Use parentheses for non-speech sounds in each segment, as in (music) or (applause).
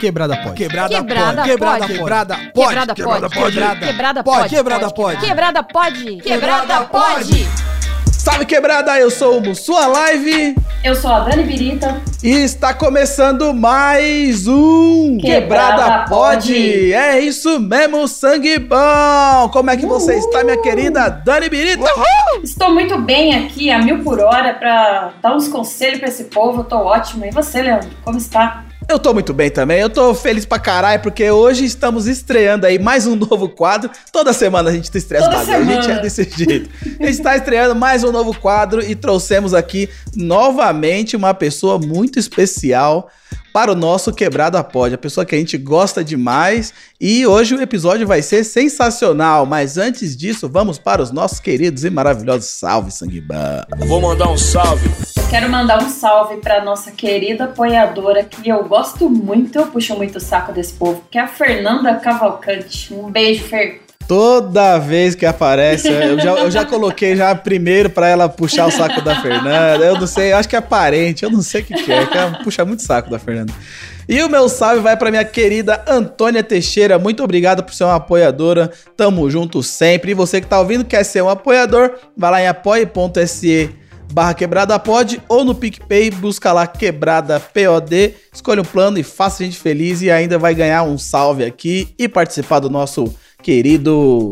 Quebrada pode. Quebrada, Quebrada pode. Quebrada pode. Quebrada pode. Quebrada pode. Quebrada Quebrada pode. pode. Quebrada pode. Quebrada pode. Quebrada Quebrada pode. pode. Salve quebrada, eu sou o Sua Live Eu sou a Dani Birita. e está começando mais um Quebrada Pode. É isso mesmo, sangue bom. Como é que você está, minha querida Dani Birita? Estou muito bem aqui, a mil por hora, pra dar uns conselhos pra esse povo. Eu tô ótima. E você, Leandro? Como está? Eu tô muito bem também, eu tô feliz pra caralho, porque hoje estamos estreando aí mais um (laughs) novo quadro. Toda semana a gente tá estreando Toda bagulho, a gente semana. é desse jeito. A gente tá estreando mais um novo quadro e trouxemos aqui novamente uma pessoa muito especial para o nosso Quebrada Pod, a pessoa que a gente gosta demais. E hoje o episódio vai ser sensacional, mas antes disso, vamos para os nossos queridos e maravilhosos salve sanguibã. Vou mandar um salve Quero mandar um salve pra nossa querida apoiadora, que eu gosto muito, eu puxo muito o saco desse povo, que é a Fernanda Cavalcante. Um beijo, Fer. Toda vez que aparece, eu já, eu já coloquei já primeiro pra ela puxar o saco da Fernanda. Eu não sei, eu acho que é parente, eu não sei o que, que é, que ela puxa muito saco da Fernanda. E o meu salve vai pra minha querida Antônia Teixeira. Muito obrigado por ser uma apoiadora. Tamo junto sempre. E você que tá ouvindo quer ser um apoiador, vai lá em apoie.se barra quebrada pod ou no PicPay, busca lá quebrada POD, escolha um plano e faça a gente feliz e ainda vai ganhar um salve aqui e participar do nosso querido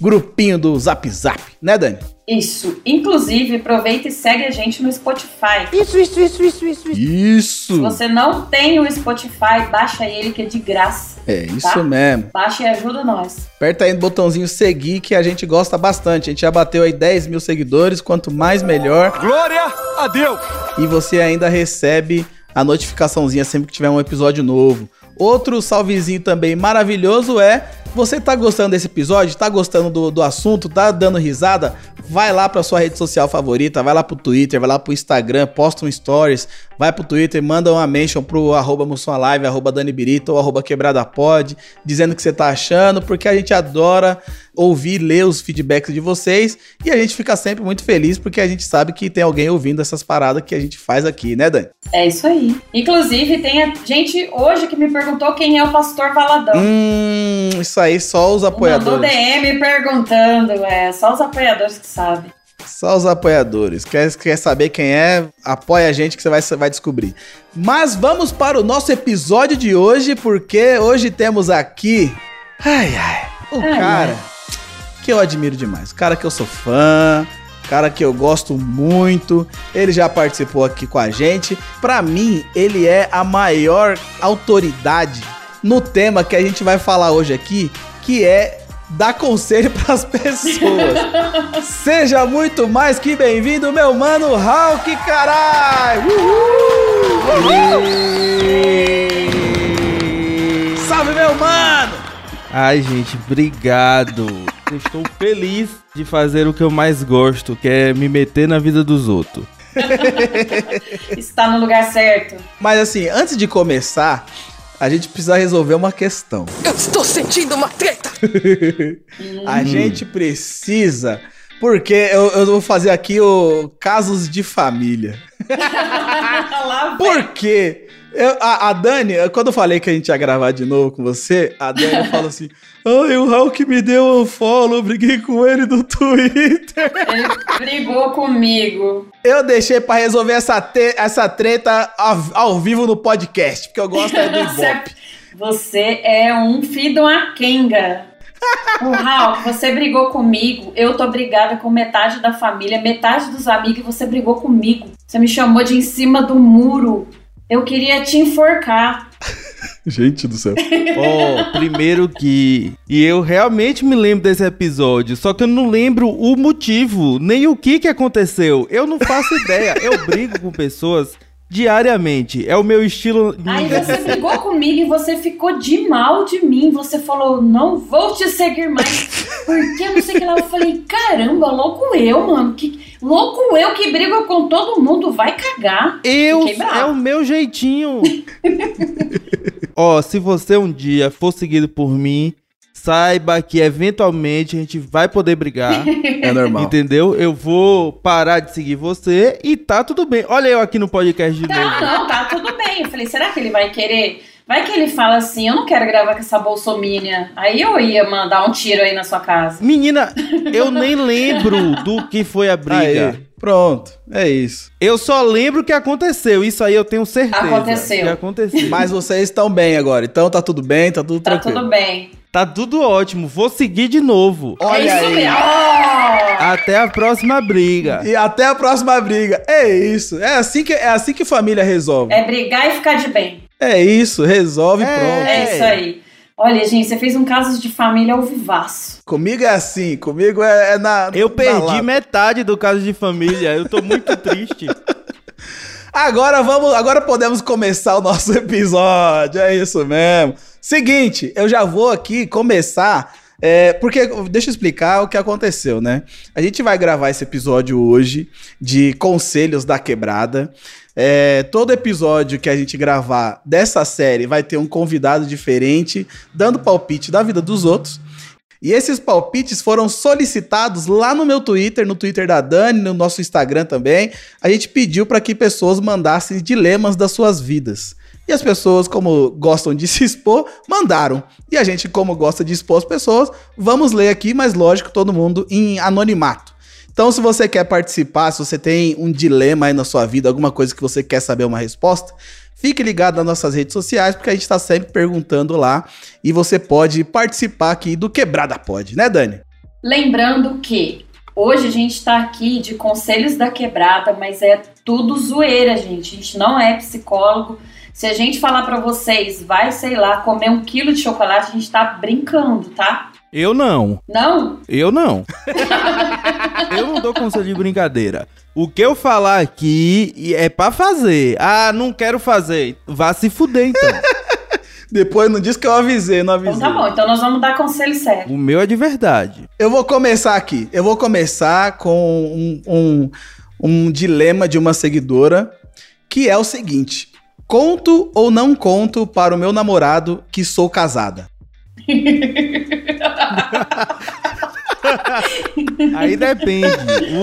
grupinho do Zap Zap, né Dani? Isso. Inclusive, aproveita e segue a gente no Spotify. Isso, isso, isso, isso, isso. Se Isso! você não tem o Spotify, baixa ele que é de graça. É isso Tá? mesmo. Baixa e ajuda nós. Aperta aí no botãozinho seguir que a gente gosta bastante. A gente já bateu aí 10 mil seguidores, quanto mais melhor. Glória a Deus! e você ainda recebe a notificaçãozinha sempre que tiver um episódio novo. Outro salvezinho também maravilhoso é você tá gostando desse episódio, tá gostando do, do assunto, tá dando risada? Vai lá pra sua rede social favorita, vai lá pro Twitter, vai lá pro Instagram, posta um stories, vai pro Twitter, manda uma mention pro arroba Live, arroba Dani Birita ou arroba QuebradaPod, dizendo o que você tá achando, porque a gente adora ouvir, ler os feedbacks de vocês e a gente fica sempre muito feliz porque a gente sabe que tem alguém ouvindo essas paradas que a gente faz aqui, né, Dani? É isso aí. Inclusive, tem a gente hoje que me perguntou quem é o pastor Valadão. Hum, isso aí só os Mandou apoiadores. DM perguntando, é, só os apoiadores que sabem. Só os apoiadores. Quer, quer saber quem é? Apoia a gente que você vai, vai descobrir. Mas vamos para o nosso episódio de hoje, porque hoje temos aqui. Ai, ai. O Ai, cara que eu admiro demais. O cara que eu sou fã. Cara que eu gosto muito, ele já participou aqui com a gente. Pra mim, ele é a maior autoridade no tema que a gente vai falar hoje aqui, que é dar conselho (laughs) pras pessoas. Seja muito mais que bem-vindo, meu mano Hulk, caralho! Uhul! Salve, meu mano! Ai, gente, obrigado. Eu estou feliz de fazer o que eu mais gosto, que é me meter na vida dos outros. Está no lugar certo. Mas assim, antes de começar, a gente precisa resolver uma questão. Eu estou sentindo uma treta! (laughs) A gente precisa. Porque eu, eu vou fazer aqui o casos de família. (laughs) Por quê? Eu- a, a Dani, quando eu falei que a gente ia gravar de novo com você, a Dani (laughs) falou assim: Ai, o Hulk me deu um follow, briguei com ele no (laughs) Twitter. Ele brigou comigo. Eu deixei pra resolver essa, te- essa treta ao, ao vivo no podcast, porque eu gosto é do (laughs) Você, Ibope. você é um uma Kenga. O Raul, você brigou comigo. Eu tô brigada com metade da família, metade dos amigos, e você brigou comigo. Você me chamou de em cima do muro. Eu queria te enforcar. (laughs) Gente do céu. (laughs) Ó, primeiro que. E eu realmente me lembro desse episódio, só que eu não lembro o motivo, nem o que que aconteceu. Eu não faço ideia. Eu brigo com pessoas diariamente. É o meu estilo. Aí você brigou comigo e você ficou de mal de mim. Você falou, não vou te seguir mais. Porque não sei o que lá. Eu falei, caramba, louco eu, mano. Que, louco eu que brigo com todo mundo. Vai cagar. Eu é o meu jeitinho. (laughs) Ó, se você um dia for seguido por mim, saiba que eventualmente a gente vai poder brigar. (laughs) É normal. Entendeu? Eu vou parar de seguir você e tá tudo bem. Olha eu aqui no podcast de Tá, novo. não, tá tudo bem. Eu falei, será que ele vai querer Vai que ele fala assim, eu não quero gravar com essa bolsomínia. Aí eu ia mandar um tiro aí na sua casa. Menina, (laughs) eu nem lembro do que foi a briga. Aí, pronto, é isso. Eu só lembro que aconteceu. Isso aí eu tenho certeza. Aconteceu. Que aconteceu. Mas vocês estão bem agora, então tá tudo bem, tá tudo Tá tranquilo. tudo bem. Tá tudo ótimo. Vou seguir de novo. Olha é isso aí. mesmo. Até a próxima briga. E até a próxima briga. É isso. É assim que, é assim que família resolve. É brigar e ficar de bem. É isso, resolve É. pronto. É isso aí. Olha, gente, você fez um caso de família ao vivaço. Comigo é assim, comigo é, é na. Eu na perdi lata. metade do caso de família. Eu tô muito triste. (laughs) Agora vamos, agora podemos começar o nosso (laughs) episódio. É isso mesmo. Seguinte, eu já vou aqui começar. é, porque, deixa eu explicar o que aconteceu, né? A gente vai gravar esse episódio hoje de Conselhos da Quebrada. É, todo episódio que a gente gravar dessa série vai ter um convidado diferente, dando palpite da vida dos outros. E esses palpites foram solicitados lá no meu Twitter, no Twitter da Dani, no nosso Instagram também. A gente pediu para que pessoas mandassem dilemas das suas vidas. E as pessoas, como gostam de se expor, mandaram. E a gente, como gosta de expor as pessoas, vamos ler aqui, mas lógico, todo mundo em anonimato. Então, se você quer participar, se você tem um dilema aí na sua vida, alguma coisa que você quer saber uma resposta, fique ligado nas nossas redes sociais, porque a gente está sempre perguntando lá e você pode participar aqui do Quebrada Pode, né, Dani? Lembrando que hoje a gente tá aqui de conselhos da quebrada, mas é tudo zoeira, gente. A gente não é psicólogo. Se a gente falar pra vocês, vai, sei lá, comer um quilo de chocolate, a gente tá brincando, tá? Eu não. Não? Eu não. (laughs) eu não dou conselho de brincadeira. O que eu falar aqui é pra fazer. Ah, não quero fazer. Vá se fuder então. (laughs) Depois não diz que eu avisei, não avisei. Então tá bom, então nós vamos dar conselho sério. o meu é de verdade. Eu vou começar aqui. Eu vou começar com um, um, um dilema de uma seguidora, que é o seguinte: conto ou não conto para o meu namorado que sou casada? (laughs) (laughs) Aí depende.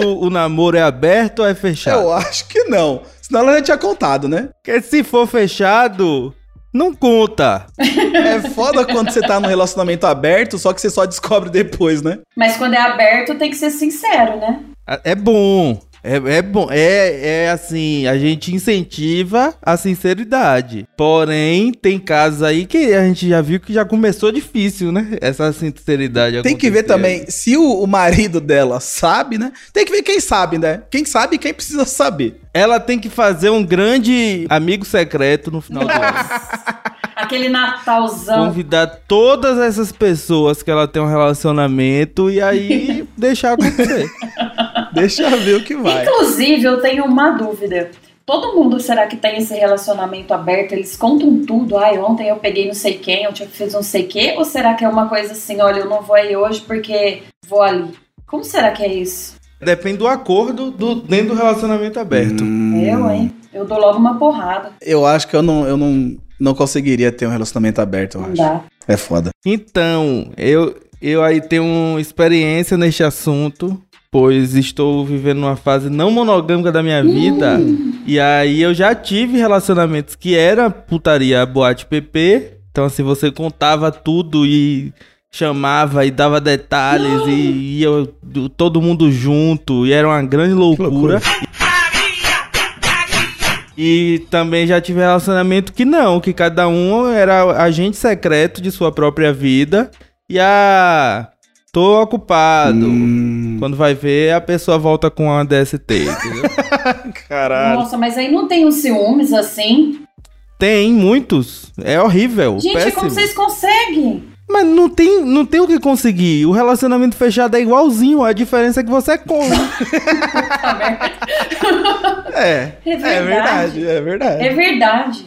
O, o namoro é aberto ou é fechado? Eu acho que não. Senão ela já tinha contado, né? Porque se for fechado, não conta. É foda quando você tá num relacionamento aberto, só que você só descobre depois, né? Mas quando é aberto, tem que ser sincero, né? É bom. É, é bom. É, é assim, a gente incentiva a sinceridade. Porém, tem casos aí que a gente já viu que já começou difícil, né? Essa sinceridade Tem que ver também se o, o marido dela sabe, né? Tem que ver quem sabe, né? Quem sabe e quem precisa saber. Ela tem que fazer um grande amigo secreto no final do ano. (laughs) Aquele Natalzão. Convidar todas essas pessoas que ela tem um relacionamento e aí (laughs) deixar acontecer. Deixa eu ver o que vai. Inclusive, eu tenho uma dúvida. Todo mundo será que tem esse relacionamento aberto? Eles contam tudo. Ai, ontem eu peguei não sei quem, ontem eu fiz não sei o quê. Ou será que é uma coisa assim, olha, eu não vou aí hoje porque vou ali? Como será que é isso? Depende do acordo do, dentro do relacionamento aberto. Hum. Eu, hein? Eu dou logo uma porrada. Eu acho que eu não, eu não, não conseguiria ter um relacionamento aberto, eu Não acho. dá. É foda. Então, eu, eu aí tenho experiência neste assunto, pois estou vivendo uma fase não monogâmica da minha vida. E aí eu já tive relacionamentos que era putaria boate PP. Então, assim, você contava tudo e chamava e dava detalhes e (gasps) ia do- todo mundo junto e era uma grande loucura. loucura. E também já tive relacionamento que não, que cada um era agente secreto de sua própria vida. E a. Tô ocupado. Hum, Quando vai ver, a pessoa volta com a DST, entendeu? (laughs) caralho. Nossa, mas aí não tem uns ciúmes assim? tem muitos. É horrível. Gente, péssimo. como vocês conseguem? Mas não tem, não tem o que conseguir. O relacionamento fechado é igualzinho. A diferença é que você come. (laughs) Puta merda. É, É é verdade, verdade. é verdade. É verdade.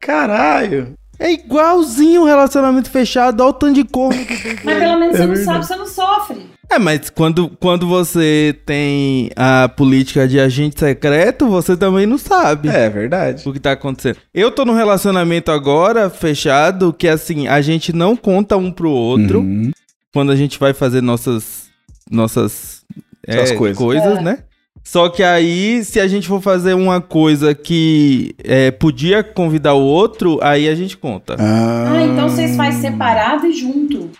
Caralho. É igualzinho o relacionamento fechado. Olha o tanto de corno que tem. Mas pelo menos É você não verdade. sabe, você não sofre. É, mas quando, quando você tem a política de agente secreto, você também não sabe. É verdade. o que tá acontecendo. Eu tô num relacionamento agora, fechado, que assim, a gente não conta um pro outro Uhum. quando a gente vai fazer nossas nossas é, coisas. coisas, É. né? Só que aí, se a gente for fazer uma coisa que é, podia convidar o outro, aí a gente conta. Ah, então vocês fazem separado e junto.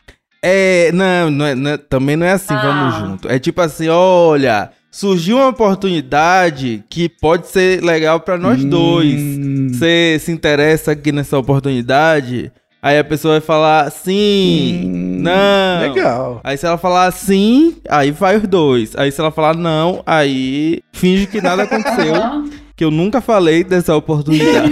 É, não, não é- não é- também não é assim, Ah. vamos junto. É tipo assim, olha, surgiu uma oportunidade que pode ser legal pra nós dois. Hum. Você se interessa aqui nessa oportunidade? Aí a pessoa vai falar sim, Hum, não. Legal. Aí se ela falar sim, aí vai os dois. Aí se ela falar não, aí finge que nada aconteceu. Que eu nunca falei dessa oportunidade.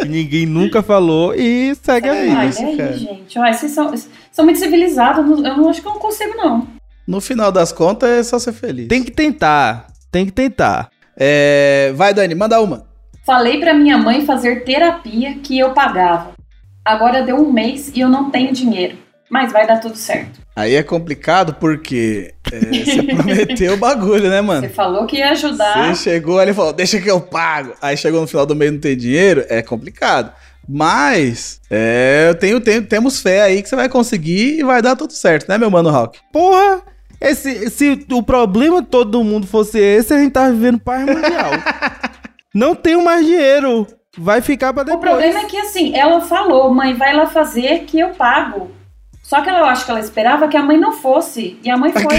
que ninguém nunca falou e segue a É vida. Ai, isso, e aí, cara. gente? Olha, vocês são, são muito civilizados. Eu não- Eu não acho que eu não consigo, não. No final das contas, é só ser feliz. Tem que tentar, tem que tentar. É, Vai, Dani, manda uma. Falei pra minha mãe fazer terapia que eu pagava. Agora deu um mês e eu não tenho dinheiro. Mas vai dar tudo certo. Aí é complicado porque é, você (laughs) prometeu o bagulho, né, mano? Você falou que ia ajudar. Você chegou ali e falou, deixa que eu pago. Aí chegou no final do mês e não tem dinheiro, é complicado. Mas, é, eu tenho, tenho- temos fé aí que você vai conseguir e vai dar tudo certo, né, meu mano Hawk? Porra, esse, se o problema todo do mundo fosse esse, a gente tava vivendo paz mundial. (laughs) Não tenho mais dinheiro. Vai ficar pra O depois. problema é que, assim, ela falou, mãe, vai lá fazer que eu pago. Só que ela, eu acho que ela esperava que a mãe não fosse. E a mãe foi. (laughs)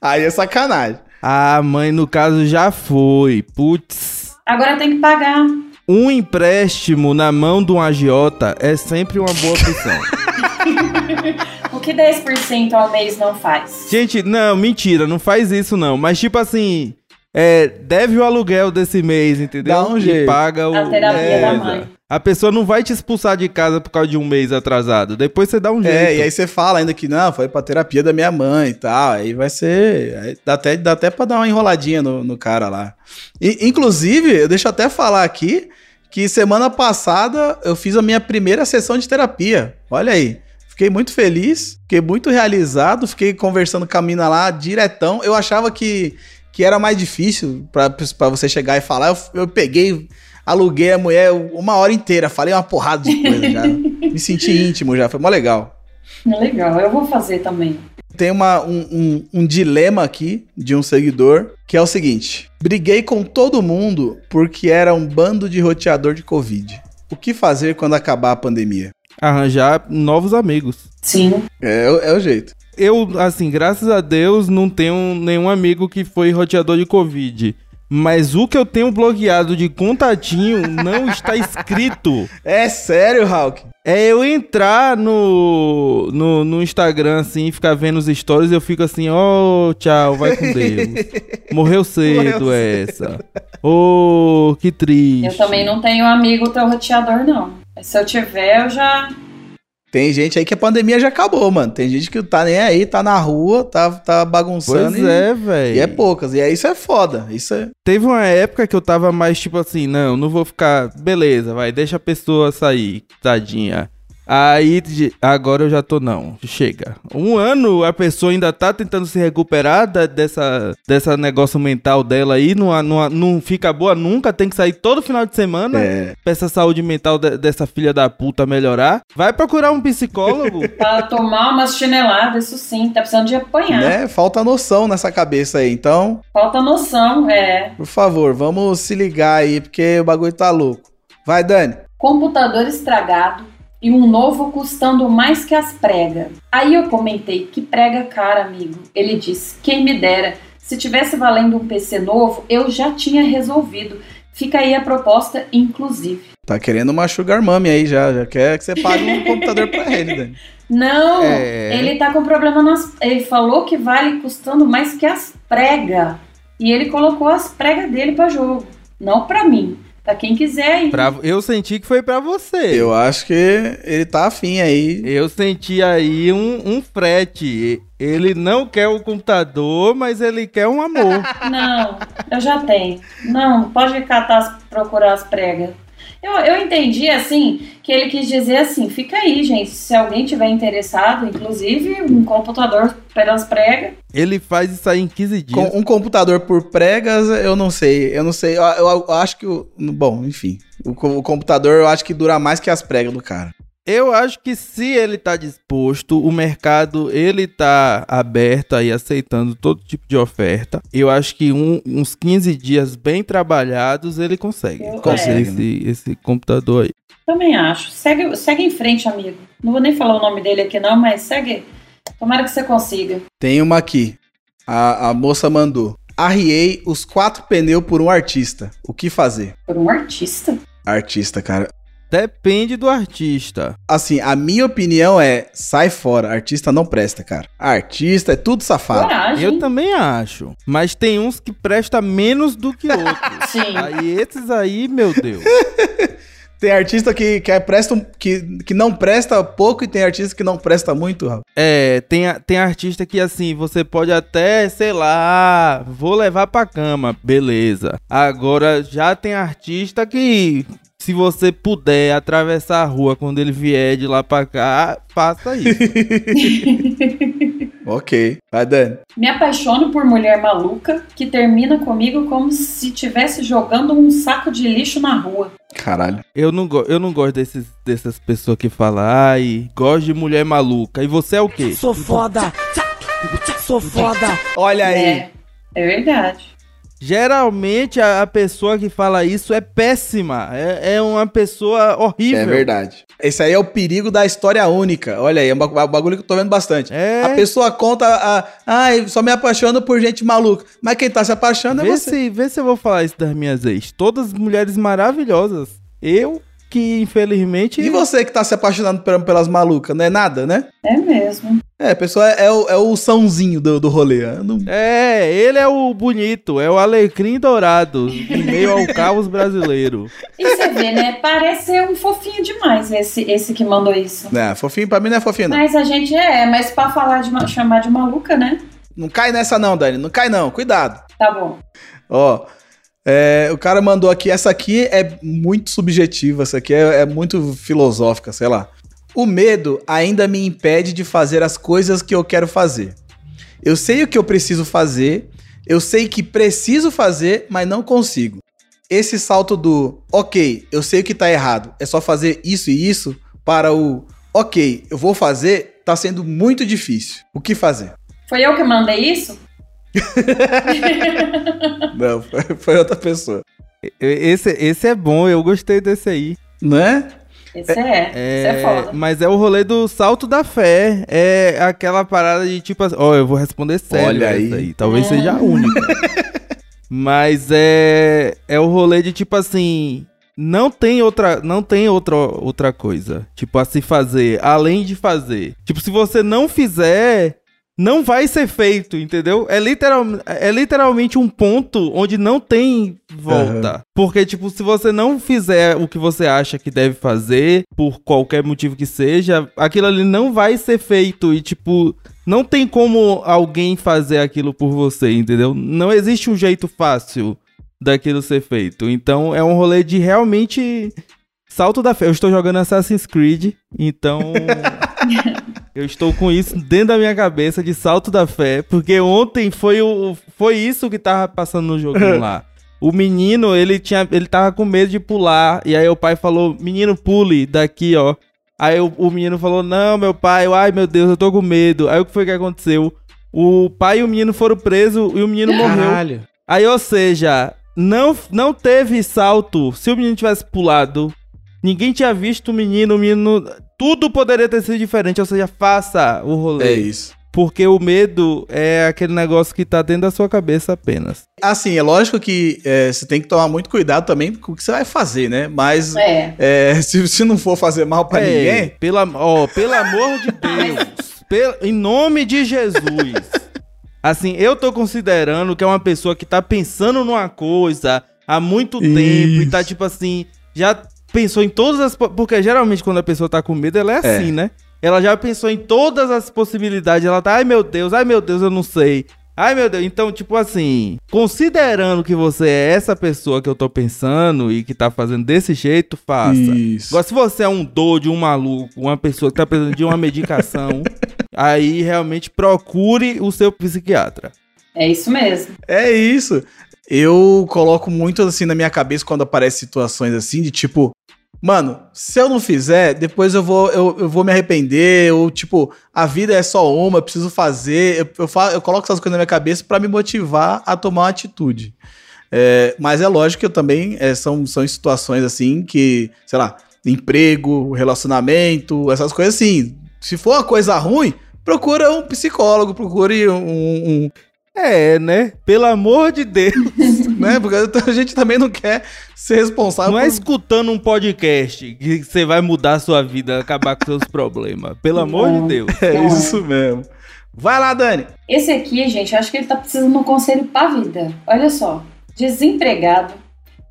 Aí é sacanagem. A mãe, no caso, já foi. Putz. Agora tem que pagar. Um empréstimo na mão de um agiota é sempre uma boa opção. (laughs) O que 10% ao mês não faz? Gente, não, mentira, não faz isso não. Mas tipo assim, é, deve o aluguel desse mês, entendeu? Dá um e jeito. paga o. A terapia é, da mãe. A pessoa não vai te expulsar de casa por causa de um mês atrasado. Depois você dá um jeito. É, e aí você fala ainda que não, foi pra terapia da minha mãe e tal. Aí vai ser. aí dá, até, dá até pra dar uma enroladinha no, no cara lá. E, inclusive, deixa eu até falar aqui que semana passada eu fiz a minha primeira sessão de terapia. Olha aí. Fiquei muito feliz, fiquei muito realizado, fiquei conversando com a mina lá diretão. Eu achava que, que era mais difícil pra, pra você chegar e falar. Eu, eu peguei, aluguei a mulher uma hora inteira, falei uma porrada de coisa já. (laughs) Me senti íntimo já, foi mó legal. Legal, eu vou fazer também. Tem uma, um, um- um dilema aqui de um seguidor, que é o seguinte: briguei com todo mundo porque era um bando de roteador de Covid. O que fazer quando acabar a pandemia? Arranjar novos amigos. Sim. É, o- é o jeito. Eu, assim, graças a Deus, não tenho nenhum amigo que foi roteador de Covid. Mas o que eu tenho bloqueado de contatinho não está (laughs) escrito. É sério, Hulk? É eu entrar no, no, no Instagram, assim, ficar vendo os stories e eu fico assim, ó, tchau, vai com Deus. (laughs) Morreu cedo Morreu essa. Ô, que triste. Eu também não tenho amigo teu roteador, não. Se eu tiver, eu já. Tem gente aí que a pandemia já acabou, mano. Tem gente que tá nem aí, tá na rua, tá, tá bagunçando. Pois e, é, velho. E é poucas. E aí isso é foda. Isso é. Teve uma época que eu tava mais tipo assim, não, não vou ficar. Beleza, vai, deixa a pessoa sair, tadinha. Aí, agora eu já tô, não, chega. Um ano a pessoa ainda tá tentando se recuperar da- dessa, dessa negócio mental dela aí, não, não, não fica boa nunca, tem que sair todo final de semana É. pra essa saúde mental de- dessa filha da puta melhorar. Vai procurar um psicólogo. (laughs) Pra tomar umas chineladas, isso sim. Tá precisando de apanhar. Né? Falta noção nessa cabeça aí. Então, Falta noção, é. por favor, vamos se ligar aí, porque o bagulho tá louco. Vai, Dani. Computador estragado e um novo custando mais que as pregas. Aí eu comentei que prega cara, amigo. Ele disse: quem me dera. Se tivesse valendo um PC novo, eu já tinha resolvido. Fica aí a proposta, inclusive. Tá querendo uma sugar mummy aí já. Já quer que você pague um computador pra ele, Dani. (laughs) Não, É. ele tá com problema nas. Ele falou que vale custando mais que as pregas. E ele colocou as pregas dele pra jogo. Não pra mim. Pra quem quiser aí. Pra- eu senti que foi pra você. Eu acho que ele tá afim aí. Eu senti aí um, um frete. Ele não quer o computador, mas ele quer um amor. (laughs) Não, eu já tenho. Não, pode catar, procurar as pregas. Eu, eu entendi, assim, que ele quis dizer assim, fica aí, gente, se alguém tiver interessado, inclusive, um computador pelas pregas, ele faz isso aí em 15 dias. Com um computador por pregas, eu não sei. Eu não sei. Eu, eu- eu acho que o. Bom, enfim. O, o computador eu acho que dura mais que as pregas do cara. Eu acho que se ele tá disposto, o mercado ele tá aberto aí, aceitando todo tipo de oferta. Eu acho que um- uns 15 dias bem trabalhados ele consegue. Eu- Consegue, Esse, esse computador aí. Também acho. Segue, segue em frente, amigo. Não vou nem falar o nome dele aqui, não, mas segue. Tomara que você consiga. Tem uma aqui. A, a moça mandou. Arriei os quatro pneus por um artista. O que fazer? Por um artista? Artista, cara. Depende do artista. Assim, a minha opinião é: sai fora. Artista não presta, cara. Artista é tudo safado. Coragem. Eu também acho. Mas tem uns que presta menos do que (laughs) outros. Sim. aí esses aí, meu Deus. (laughs) Tem artista que, que, é presta, que, que não presta pouco e tem artista que não presta muito, Rafa. É, tem, tem artista que assim, você pode até, sei lá, vou levar pra cama, beleza. Agora já tem artista que, se você puder atravessar a rua quando ele vier de lá pra cá, faça isso. (laughs) Ok. Vai, Dani. Me apaixono por mulher maluca que termina comigo como se estivesse jogando um saco de lixo na rua. Caralho. Eu não, go- eu não gosto desses, dessas pessoas que falam, ai, gosto de mulher maluca. E você é o quê? Sou foda. Sou foda. Olha aí. É, é verdade. Geralmente a, a pessoa que fala isso é péssima. É, é uma pessoa horrível. É verdade. Esse aí é o perigo da história única. Olha aí, é um ba- bagulho que eu tô vendo bastante. É. A pessoa conta, a, ai, só me apaixono por gente maluca. Mas quem tá se apaixonando é Vê você. se, vê se eu vou falar isso das minhas ex. Todas mulheres maravilhosas. Eu, que infelizmente. E você que tá se apaixonando pel- pelas malucas, não é nada, né? É mesmo. É, a pessoa é, é o, é o sãozinho do, do rolê. Eu não- É, ele é o bonito, é o alecrim dourado, em meio ao caos brasileiro. (laughs) E você vê, né? Parece ser um fofinho demais esse, esse que mandou isso. Não, fofinho pra mim não é fofinho, não. Mas a gente é, mas pra falar de ma- chamar de maluca, né? Não cai nessa não, Dani. Não cai não. Cuidado. Tá bom. Ó, é, o cara mandou aqui, essa aqui é muito subjetiva, essa aqui é, é muito filosófica, sei lá. O medo ainda me impede de fazer as coisas que eu quero fazer. Eu sei o que eu preciso fazer, eu sei que preciso fazer, mas não consigo. Esse salto do, ok, eu sei o que tá errado, é só fazer isso e isso, para o, ok, eu vou fazer, tá sendo muito difícil. O que fazer? Foi eu que mandei isso? (laughs) Não, foi, foi outra pessoa. Esse, esse é bom, eu gostei desse aí. Não é? Esse é. Esse é foda. Mas é o rolê do salto da fé. É aquela parada de tipo assim, ó, eu vou responder sério Olha essa aí. Talvez É. seja a única. (laughs) Mas é é o rolê de tipo assim, não tem outra, não tem outra outra coisa, tipo a se fazer, além de fazer. Tipo, se você não fizer, não vai ser feito, entendeu? É, literal, é literalmente um ponto onde não tem volta. Porque, tipo, se você não fizer o que você acha que deve fazer, por qualquer motivo que seja, aquilo ali não vai ser feito. E, tipo, não tem como alguém fazer aquilo por você, entendeu? Não existe um jeito fácil daquilo ser feito. Então, é um rolê de realmente. Salto da fé. Eu estou jogando Assassin's Creed, então. (laughs) Eu estou com isso dentro da minha cabeça de salto da fé, porque ontem foi o foi isso que tava passando no joguinho lá. O menino, ele tinha ele tava com medo de pular, e aí o pai falou: "Menino, pule daqui, ó". Aí o, o menino falou: "Não, meu pai, eu- ai meu Deus, eu tô com medo". Aí o que foi que aconteceu? O pai e o menino foram presos e o menino morreu. Caralho. Aí, ou seja, não, não teve salto. Se o menino tivesse pulado, ninguém tinha visto o menino, o menino. Tudo poderia ter sido diferente. Ou seja, faça o rolê. É isso. Porque o medo é aquele negócio que tá dentro da sua cabeça apenas. Assim, é lógico que é, você tem que tomar muito cuidado também com o que você vai fazer, né? Mas É. é, (laughs) se, se não for fazer mal pra É, ninguém, Pela, ó, pelo amor de (laughs) Deus. pel- em nome de Jesus. Assim, eu tô considerando que é uma pessoa que tá pensando numa coisa há muito tempo e tá tipo assim, já pensou em todas as. po- Porque geralmente quando a pessoa tá com medo, ela é assim, né? Ela já pensou em todas as possibilidades. Ela tá, ai meu Deus, ai meu Deus, eu não sei. Ai meu Deus, então, tipo assim, considerando que você é essa pessoa que eu tô pensando e que tá fazendo desse jeito, faça. Isso. Agora, se você é um doido, um maluco, uma pessoa que tá precisando de uma medicação, (laughs) aí realmente procure o seu psiquiatra. É isso mesmo. É isso. Eu coloco muito assim na minha cabeça quando aparecem situações assim, de tipo, Mano, se eu não fizer, depois eu vou, eu, eu vou me arrepender, ou tipo, a vida é só uma, eu preciso fazer. Eu, eu, fa- eu coloco essas coisas na minha cabeça pra me motivar a tomar uma atitude. É, mas é lógico que eu também é, são, são situações assim que, sei lá, emprego, relacionamento, essas coisas assim. Se for uma coisa ruim, procura um psicólogo, procure um, um- É, né? Pelo amor de Deus. (laughs) né? Porque (laughs) a gente também não quer ser responsável Não é por- escutando um podcast que você vai mudar a sua vida, acabar com seus problemas. Pelo amor de Deus. É isso mesmo. Vai lá, Dani. Esse aqui, gente, eu acho que ele tá precisando de um conselho pra vida. Olha só. Desempregado,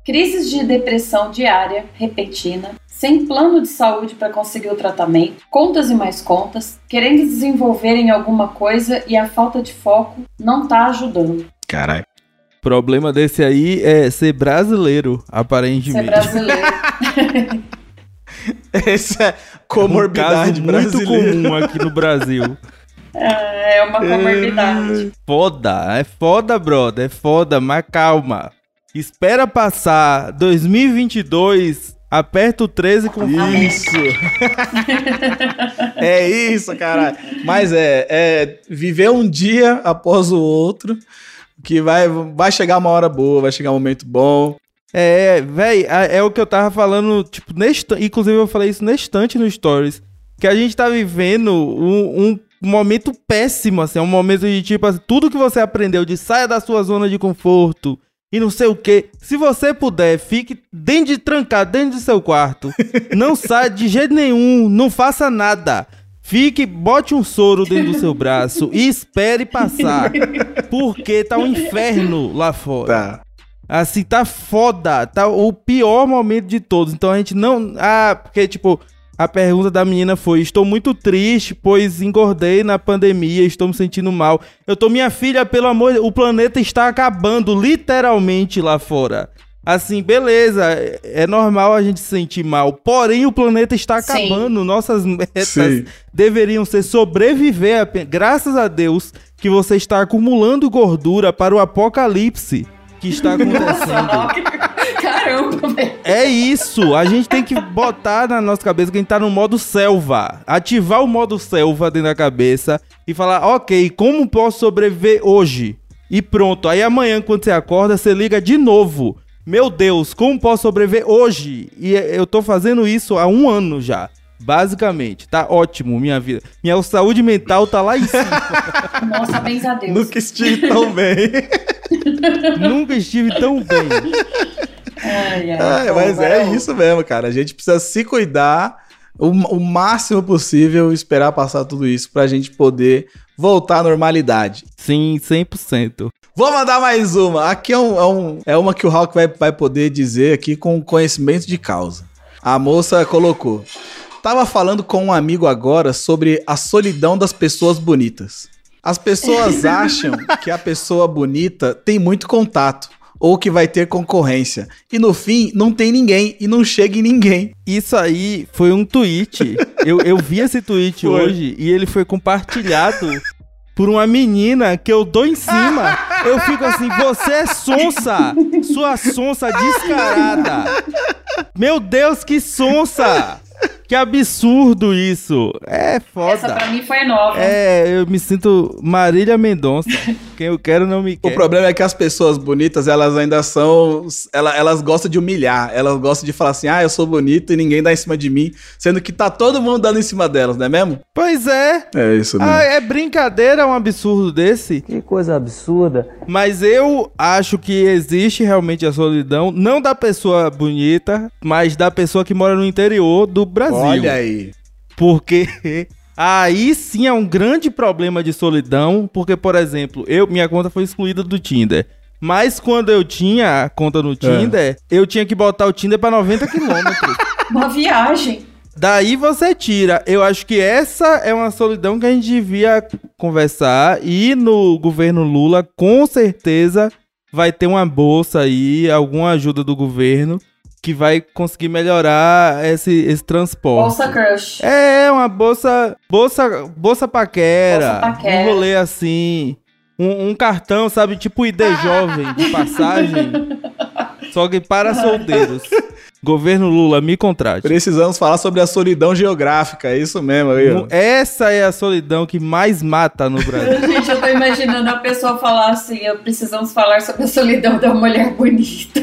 crises de depressão diária, repentina, sem plano de saúde para conseguir o tratamento, contas e mais contas, querendo desenvolver em alguma coisa e a falta de foco não tá ajudando. Caralho. O problema desse aí é ser brasileiro, Ser aparentemente. brasileiro. (laughs) Essa é Um caso comorbidade muito comum aqui no Brasil. é uma comorbidade. Foda, é foda, brother, é foda, mas calma. Espera passar 2022, aperta o 13 com Isso. (laughs) é isso, caralho. Mas é, é viver um dia após o outro, que vai, vai chegar uma hora boa, vai chegar um momento bom. É, véi, a- é o que eu tava falando, tipo, neste, inclusive eu falei isso nestante no Stories, que a gente tá vivendo um, um momento péssimo, assim, é um momento de, tipo, assim, tudo que você aprendeu de saia da sua zona de conforto e não sei o que, se você puder, fique dentro de trancado, dentro do seu quarto, (laughs) não saia de jeito nenhum, não faça nada. Fique, bote um soro dentro do seu (laughs) braço e espere passar, porque tá um inferno lá fora. Tá. Assim, tá foda. Tá o pior momento de todos. Então a gente não. Ah, porque, tipo, a pergunta da menina foi: Estou muito triste, pois engordei na pandemia, estou me sentindo mal. Eu tô, minha filha, pelo amor de o planeta está acabando, literalmente lá fora. Assim, beleza, é- é normal a gente se sentir mal. Porém, o planeta está Sim. acabando. Nossas metas Sim. deveriam ser sobreviver. apenas. Graças a Deus que você está acumulando gordura para o apocalipse que está (laughs) acontecendo. Caramba, velho. é isso, a gente tem que botar na nossa cabeça que a gente tá no modo selva. Ativar o modo selva dentro da cabeça e falar, ok, como posso sobreviver hoje? E pronto, aí amanhã quando você acorda, você liga de novo. Meu Deus, como posso sobreviver hoje? E eu tô fazendo isso há um ano já. Basicamente, tá ótimo minha vida. Minha saúde mental tá lá em cima. (laughs) Nossa, parabéns a Deus. Nunca estive tão bem. (laughs) Nunca estive tão bem. Ai, ai, Ah, mas é eu- isso mesmo, cara. A gente precisa se cuidar o, o máximo possível e esperar passar tudo isso pra gente poder voltar à normalidade. Sim, 100%. Vou mandar mais uma. Aqui é, um- é um- é uma que o Hulk vai, vai poder dizer aqui com conhecimento de causa. A moça colocou. Tava falando com um amigo agora sobre a solidão das pessoas bonitas. As pessoas (laughs) acham que a pessoa bonita tem muito contato ou que vai ter concorrência. E no fim, não tem ninguém e não chega em ninguém. Isso aí foi um tweet. Eu, eu vi esse tweet Foi. hoje e ele foi compartilhado por uma menina que eu dou em cima. (laughs) Eu fico assim, você é sonsa! Sua sonsa descarada! Meu Deus, que sonsa! Que absurdo isso! É Essa foda. pra mim foi nova. É, eu me sinto Marília Mendonça. (laughs) Quem eu quero não me O quer. problema é que as pessoas bonitas, elas ainda são. Elas, elas gostam de humilhar. Elas gostam de falar assim: ah, eu sou bonito e ninguém dá em cima de mim. Sendo que tá todo mundo dando em cima delas, não é mesmo? Pois é. É isso mesmo. Ah, é brincadeira um absurdo desse? Que coisa absurda. Mas eu acho que existe realmente a solidão, não da pessoa bonita, mas da pessoa que mora no interior do Brasil. Olha aí. Porque (laughs) aí sim é um grande problema de solidão, porque, por exemplo, eu minha conta foi excluída do Tinder. Mas quando eu tinha a conta no Tinder, eu tinha que botar o Tinder pra 90 quilômetros. (laughs) Uma viagem. Daí você tira. Eu acho que essa é uma solidão que a gente devia conversar. E no governo Lula, com certeza, vai ter uma bolsa aí, alguma ajuda do governo, que vai conseguir melhorar esse, esse transporte. Bolsa Crush. É, uma bolsa. Bolsa, bolsa paquera. Bolsa paquera. Um rolê assim. Um, um cartão, sabe? Tipo ID (laughs) jovem de passagem. só que para solteiros. (laughs) Governo Lula, me contrate. Precisamos falar sobre a solidão geográfica, é isso mesmo. Ó. Essa é a solidão que mais mata no Brasil. (laughs) Gente, eu tô imaginando a pessoa falar assim: eu precisamos falar sobre a solidão da mulher bonita.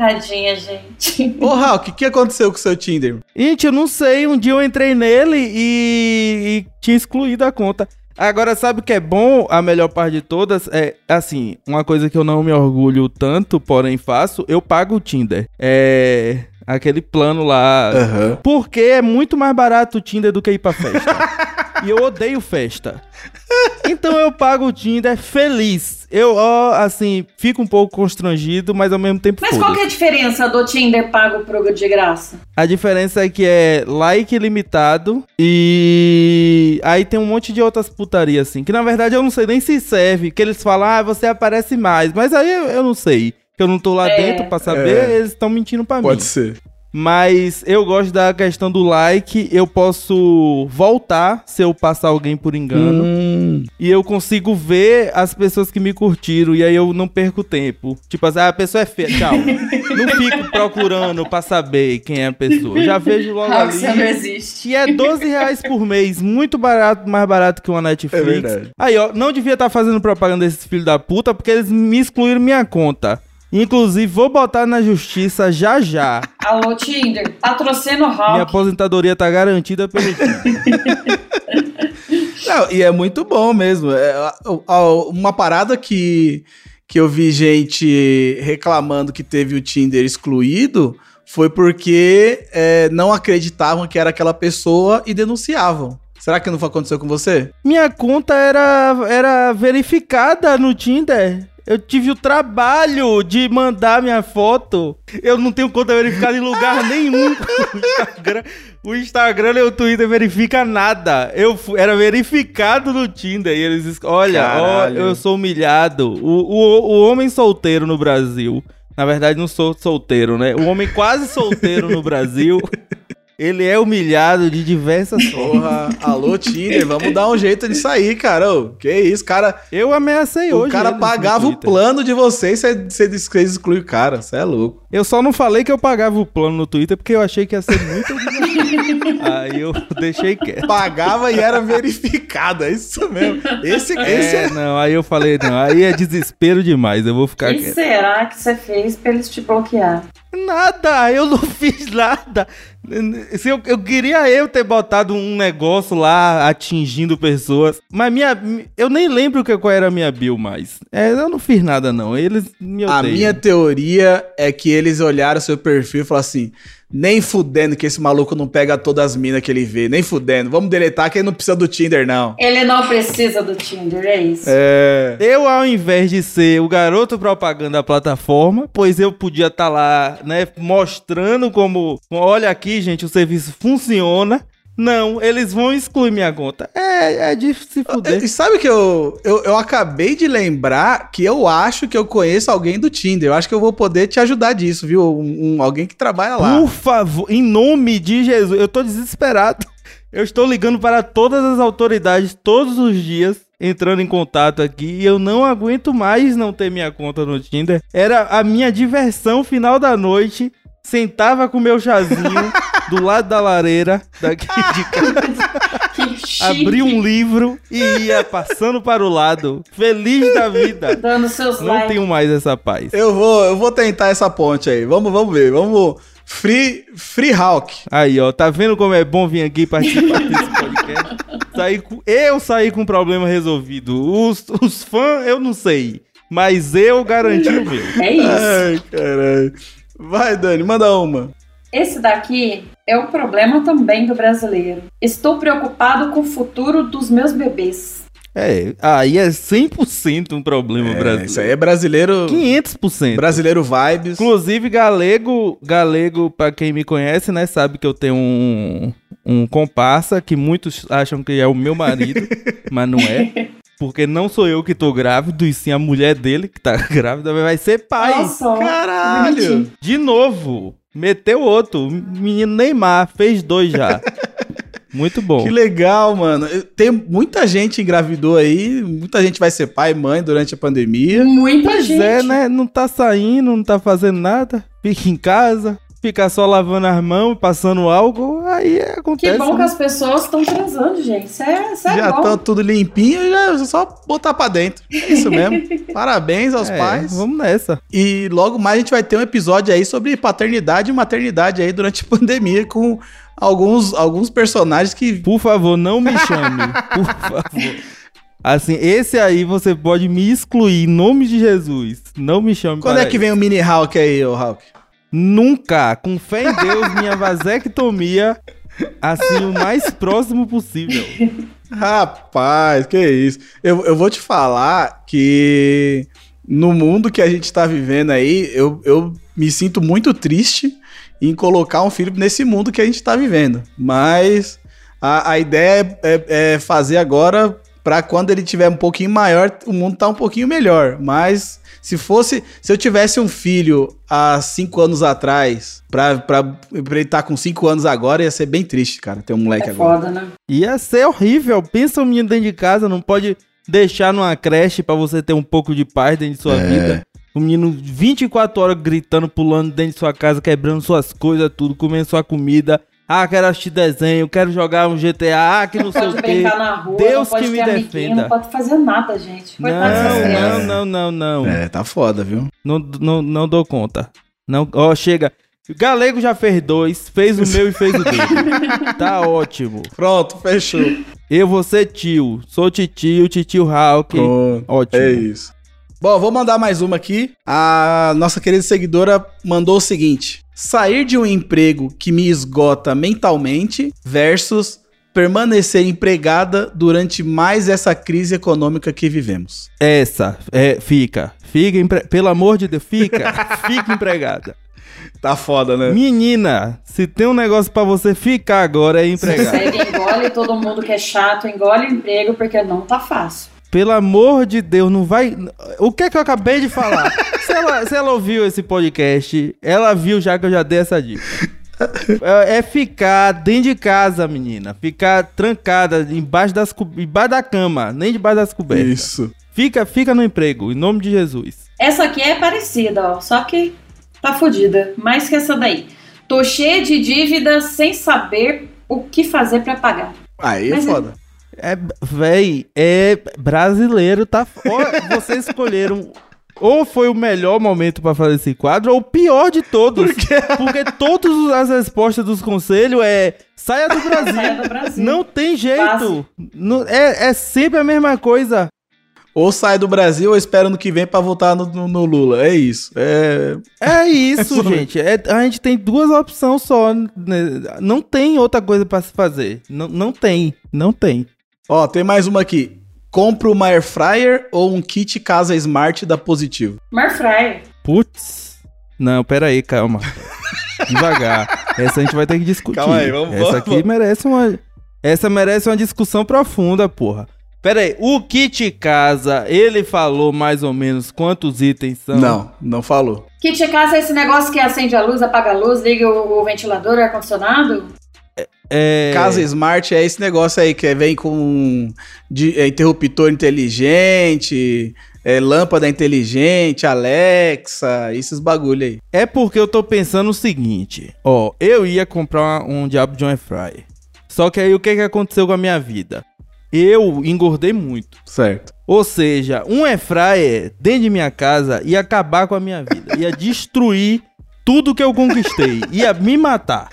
Tadinha, gente. Ô, Hulk, o que aconteceu com o seu Tinder? Gente, eu não sei. Um dia eu entrei nele e, e tinha excluído a conta. Agora, sabe o que é bom? A melhor parte de todas é, assim, uma coisa que eu não me orgulho tanto, porém faço, eu pago o Tinder. É. Aquele plano lá. Aham. Porque é muito mais barato o Tinder do que ir pra festa. (laughs) e eu odeio festa. Então eu pago o Tinder feliz. Eu, ó, assim, fico um pouco constrangido, mas ao mesmo tempo Mas qual que é a diferença do Tinder pago pro de graça? A diferença é que é like limitado e aí tem um monte de outras putarias assim, que na verdade eu não sei nem se serve, que eles falam, ah, você aparece mais, mas aí eu, eu não sei, que eu não tô lá É. dentro pra saber, É. eles estão mentindo pra Pode mim. ser. Mas eu gosto da questão do like, eu posso voltar se eu passar alguém por engano. Hum, E eu consigo ver as pessoas que me curtiram e aí eu não perco tempo. Tipo assim, ah, a pessoa é feia, tchau. (laughs) não fico procurando pra saber quem é a pessoa. Eu já vejo logo Ah, você não ali. existe. E é 12 reais por mês, muito barato, mais barato que uma Netflix. É verdade. Aí, ó, não devia estar fazendo propaganda desses filhos da puta, porque eles me excluíram minha conta. Inclusive, vou botar na justiça já já. Alô, Tinder. Patrocina o Minha Hulk. aposentadoria tá garantida pelo Tinder. (laughs) Não, e é muito bom mesmo. É, uma parada que, que eu vi gente reclamando que teve o Tinder excluído foi porque é, não acreditavam que era aquela pessoa e denunciavam. Será que não aconteceu com você? Minha conta era, era verificada no Tinder. Eu tive o trabalho de mandar minha foto. Eu não tenho conta verificada em lugar (laughs) nenhum. O Instagram, o Instagram e o Twitter verifica nada. Eu fu- era verificado no Tinder e eles, es- olha, ó, eu sou humilhado. O, o, o homem solteiro no Brasil, na verdade não sou solteiro, né? O homem quase solteiro no Brasil, (laughs) ele é humilhado de diversas formas. Porra, alô Tinder, vamos dar um jeito nisso aí, cara. Ô, que isso, cara. Eu ameacei O hoje. cara eles no pagava o plano de vocês, você você que excluem o cara. Você é louco. Eu só não falei que eu pagava o plano no Twitter porque eu achei que ia ser muito. (laughs) Aí eu deixei quieto. Pagava e era verificado, é isso mesmo. Esse, esse É, é. não, aí eu falei, não, aí é desespero demais, eu vou O ficar que quieto. será que você fez pra eles te bloquear? Nada, eu não (laughs) fiz nada. Se eu, eu queria eu ter botado um negócio lá atingindo pessoas, mas minha, eu nem lembro que, qual era a minha bio mais. É, eu não fiz nada não, eles me odeiam. A minha teoria é que eles olharam seu perfil e falaram assim: nem fudendo que esse maluco não pega todas as minas que ele vê, nem fudendo. Vamos deletar que ele não precisa do Tinder, não. Ele não precisa do Tinder, é isso. É. Eu, ao invés de ser o garoto propaganda da plataforma, pois eu podia estar lá, né, mostrando como, olha aqui, gente, o serviço funciona. Não, eles vão excluir minha conta. É, é de se fuder. E sabe que eu, eu, eu acabei de lembrar que eu acho que eu conheço alguém do Tinder. Eu acho que eu vou poder te ajudar disso, viu? Um, um- alguém que trabalha lá. Por favor, em nome de Jesus, eu tô desesperado. (laughs) Eu estou ligando para todas as autoridades todos os dias, entrando em contato aqui, e eu não aguento mais não ter minha conta no Tinder. Era a minha diversão final da noite. Sentava com meu chazinho do lado da lareira daqui de (laughs) casa, abria um livro e ia passando para o lado, feliz da vida. Dando seus Não likes. tenho mais essa paz. Eu vou, eu vou tentar essa ponte aí. Vamos, vamos ver. Vamos. Free, free Hawk. Aí, ó, tá vendo como é bom vir aqui participar desse podcast? (laughs) Saí com- eu saí com o problema resolvido. Os, os fãs, eu não sei. Mas eu garanti o meu. É isso. Ai, caralho. Vai, Dani, manda uma. Esse daqui é o problema também do brasileiro. Estou preocupado com o futuro dos meus bebês. É, aí é 100% um problema É, brasileiro. isso aí é brasileiro. 500%. Brasileiro vibes. Inclusive, galego, galego, pra quem me conhece, né, sabe que eu tenho um, um comparsa que muitos acham que é o meu marido, (laughs) mas não é. Porque não sou eu que tô grávido, e sim a mulher dele que tá (laughs) grávida, vai ser pai. Nossa, Caralho. bonitinho. De novo. Meteu outro. Menino Neymar fez dois já. (laughs) Muito bom. Que legal, mano. Tem muita gente engravidou aí, muita gente vai ser pai e mãe durante a pandemia. Muita Pois gente. é, né? Não tá saindo, não tá fazendo nada. Fica em casa, fica só lavando as mãos, passando álcool, aí é, Que acontece. bom que né? as pessoas estão transando, gente. Isso é, isso é Já bom. estão tudo limpinho, já é só botar pra dentro. É isso mesmo. (laughs) Parabéns aos É, pais. Vamos nessa. E logo mais a gente vai ter um episódio aí sobre paternidade e maternidade aí durante a (laughs) pandemia com alguns, alguns personagens que. Por favor, não me chame. (laughs) por favor. Assim, esse aí você pode me excluir em nome de Jesus. Não me chame Quando para é que isso. vem o mini Hulk aí, ô Hulk? Nunca, com fé em Deus, minha vasectomia, assim, o mais próximo possível. Rapaz, que isso. Eu, eu vou te falar que no mundo que a gente tá vivendo aí, eu, eu me sinto muito triste em colocar um filho nesse mundo que a gente tá vivendo. Mas a, a ideia é, é- é fazer agora pra quando ele tiver um pouquinho maior, o mundo tá um pouquinho melhor. Mas se fosse, se eu tivesse um filho há cinco anos atrás, pra, pra, pra ele estar com cinco anos agora, ia ser bem triste, cara, ter um moleque É agora. foda, né? Ia ser horrível. Pensa um menino dentro de casa, não pode deixar numa creche pra você ter um pouco de paz dentro de sua É. vida. O menino 24 horas gritando, pulando dentro de sua casa, quebrando suas coisas, tudo, comendo sua comida. Ah, quero assistir desenho, quero jogar um GTA, ah, que não sei Pode o quê. rua, Deus que me amiguinho, defenda. não pode fazer nada, gente. Não, crianças. não, não, não, não. É, tá foda, viu? Não, não, não dou conta. Não, ó, chega. O Galego já fez dois, fez o meu e fez o dele. (laughs) tá ótimo. Pronto, fechou. Eu vou ser tio. Sou titio, titio Hulk. Pronto. Ótimo. É isso. Bom, vou mandar mais uma aqui. A nossa querida seguidora mandou o seguinte: sair de um emprego que me esgota mentalmente versus permanecer empregada durante mais essa crise econômica que vivemos. Essa, é, fica. Fica, empre... pelo amor de Deus, fica. (laughs) fica empregada. Tá foda, né? Menina, se tem um negócio pra você ficar agora é empregada. Segue, engole todo mundo que é chato, engole o emprego, porque não tá fácil. Pelo amor de Deus, não vai. O que é que eu acabei de falar? (laughs) se, ela, se ela ouviu esse podcast, ela viu já que eu já dei essa dica. É, é ficar dentro de casa, menina. Ficar trancada embaixo, das, co- embaixo da cama, nem debaixo das cobertas. Isso. Fica, fica no emprego, em nome de Jesus. Essa aqui é parecida, ó, só que tá fodida. Mais que essa daí. Tô cheia de dívidas sem saber o que fazer pra pagar. Aí é Mas é- foda. É, véi, é brasileiro, tá? Vocês escolheram. Ou foi o melhor momento pra fazer esse quadro, ou o pior de todos. Porque todas as respostas dos conselhos é saia do (laughs) Brasil. Saia do Brasil. Não tem jeito. Não- é, é sempre a mesma coisa. Ou sai do Brasil ou espera no que vem pra voltar no, no- no Lula. É isso. É. É (laughs) isso, gente. É- a gente tem duas opções só. né? Não tem outra coisa pra se fazer. Não, não tem. Não tem. Ó, tem mais uma aqui. Compra uma air fryer ou um kit casa smart da Positivo? Marfryer. Putz. Não, pera aí, calma. (laughs) Devagar. Essa a gente vai ter que discutir. Calma aí, vamos- Essa vamos- aqui merece uma. Essa merece uma discussão profunda, porra. Pera aí, o kit casa, ele falou mais ou menos quantos itens são? Não, não falou. Kit casa é esse negócio que acende a luz, apaga a luz, liga o, o ventilador, o ar-condicionado? É... Casa Smart é esse negócio aí que vem com de- é, interruptor inteligente, é, lâmpada inteligente, Alexa, esses bagulho aí. É porque eu tô pensando o seguinte, ó, eu ia comprar um diabo de um air fryer. Só que aí o que que aconteceu com a minha vida? Eu engordei muito. Certo. Ou seja, um air fryer dentro de minha casa ia acabar com a minha vida, ia destruir tudo que eu conquistei, ia me matar.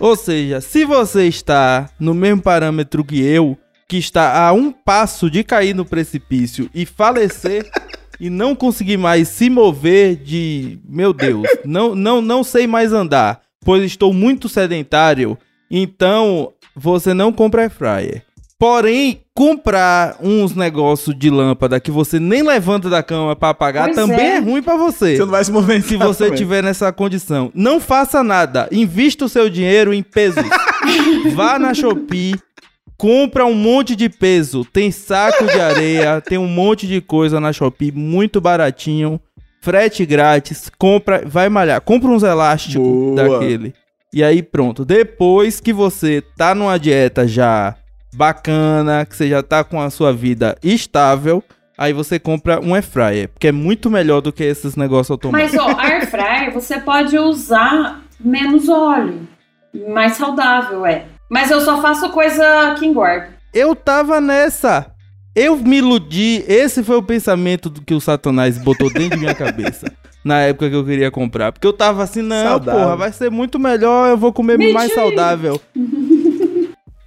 Ou seja, se você está no mesmo parâmetro que eu, que está a um passo de cair no precipício e falecer (laughs) e não conseguir mais se mover de, meu Deus, não não não sei mais andar, pois estou muito sedentário, então você não compra air fryer. Porém, comprar uns negócios de lâmpada que você nem levanta da cama pra apagar Pois também é. é. ruim pra você. Você não vai se movimentar. Se você também. tiver nessa condição, não faça nada. Invista o seu dinheiro em pesos. (laughs) Vá na Shopee, compra um monte de peso. Tem saco de areia, (laughs) tem um monte de coisa na Shopee, muito baratinho. Frete grátis, compra, vai malhar. Compra uns elásticos Boa. daquele. E aí pronto, depois que você tá numa dieta já bacana, que você já tá com a sua vida estável, aí você compra um air fryer, porque é muito melhor do que esses negócios automáticos. Mas, ó, air fryer você pode usar menos óleo. Mais saudável, é. Mas eu só faço coisa que engorda. Eu tava nessa. Eu me iludi. Esse foi o pensamento que o Satanás botou dentro de minha (laughs) cabeça. Na época que eu queria comprar. Porque eu tava assim, não, Saudável. porra, vai ser muito melhor, eu vou comer Mentira. mais saudável. (laughs)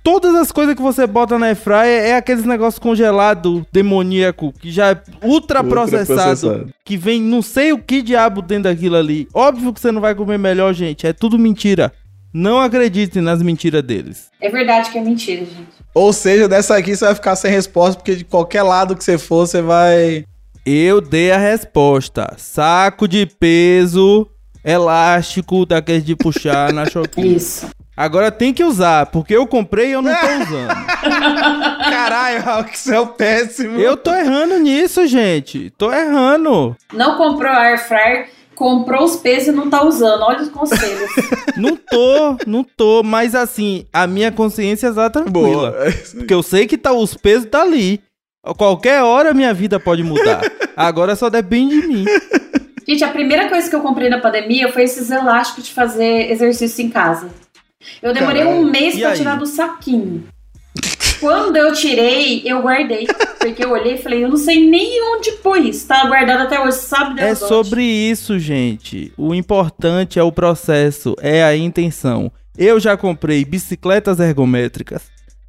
Todas as coisas que você bota na airfryer é aqueles negócios congelado demoníaco, que já é ultra processado, que vem não sei o que diabo dentro daquilo ali. Óbvio que você não vai comer melhor, gente, é tudo mentira. Não acreditem nas mentiras deles. É verdade que é mentira, gente. Ou seja, dessa aqui você vai ficar sem resposta, porque de qualquer lado que você for, você vai. Eu dei a resposta. Saco de peso elástico daqueles de puxar na Shopee. (laughs) Isso. Agora tem que usar, porque eu comprei e eu não tô (laughs) usando. Caralho, Raul, que você é o péssimo. Eu tô errando nisso, gente. Tô errando. Não comprou air fryer, comprou os pesos e não tá usando. Olha os conselhos. (laughs) Não tô, não tô. Mas assim, a minha consciência tá tranquila. Boa. Porque eu sei que tá, os pesos tá ali. A qualquer hora minha vida pode mudar. Agora só depende de mim. Gente, a primeira coisa que eu comprei na pandemia foi esses elásticos de fazer exercício em casa. Eu demorei Caralho. um mês pra aí? tirar do saquinho. Quando eu tirei, eu guardei. Porque eu olhei e falei, eu não sei nem onde pôs. Tá guardado até hoje, sabe É Deus onde. sobre isso, gente. O importante é o processo, é a intenção. Eu já comprei bicicletas ergométricas,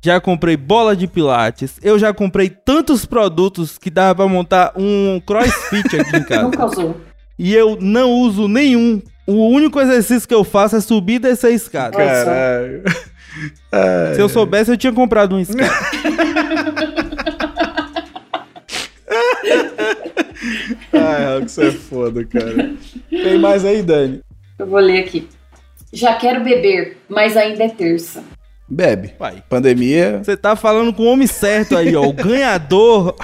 já comprei bola de pilates, eu já comprei tantos produtos que dava pra montar um crossfit aqui em (laughs) casa. Nunca usou. E eu não uso nenhum. O único exercício que eu faço é subir e descer a escada. Caralho. Se eu soubesse, eu tinha comprado um (laughs) escada. Ai, que você é foda, cara. Tem mais aí, Dani? Eu vou ler aqui. Já quero beber, mas ainda é terça. Bebe. Vai. Pandemia. Você tá falando com o homem certo aí, ó. O ganhador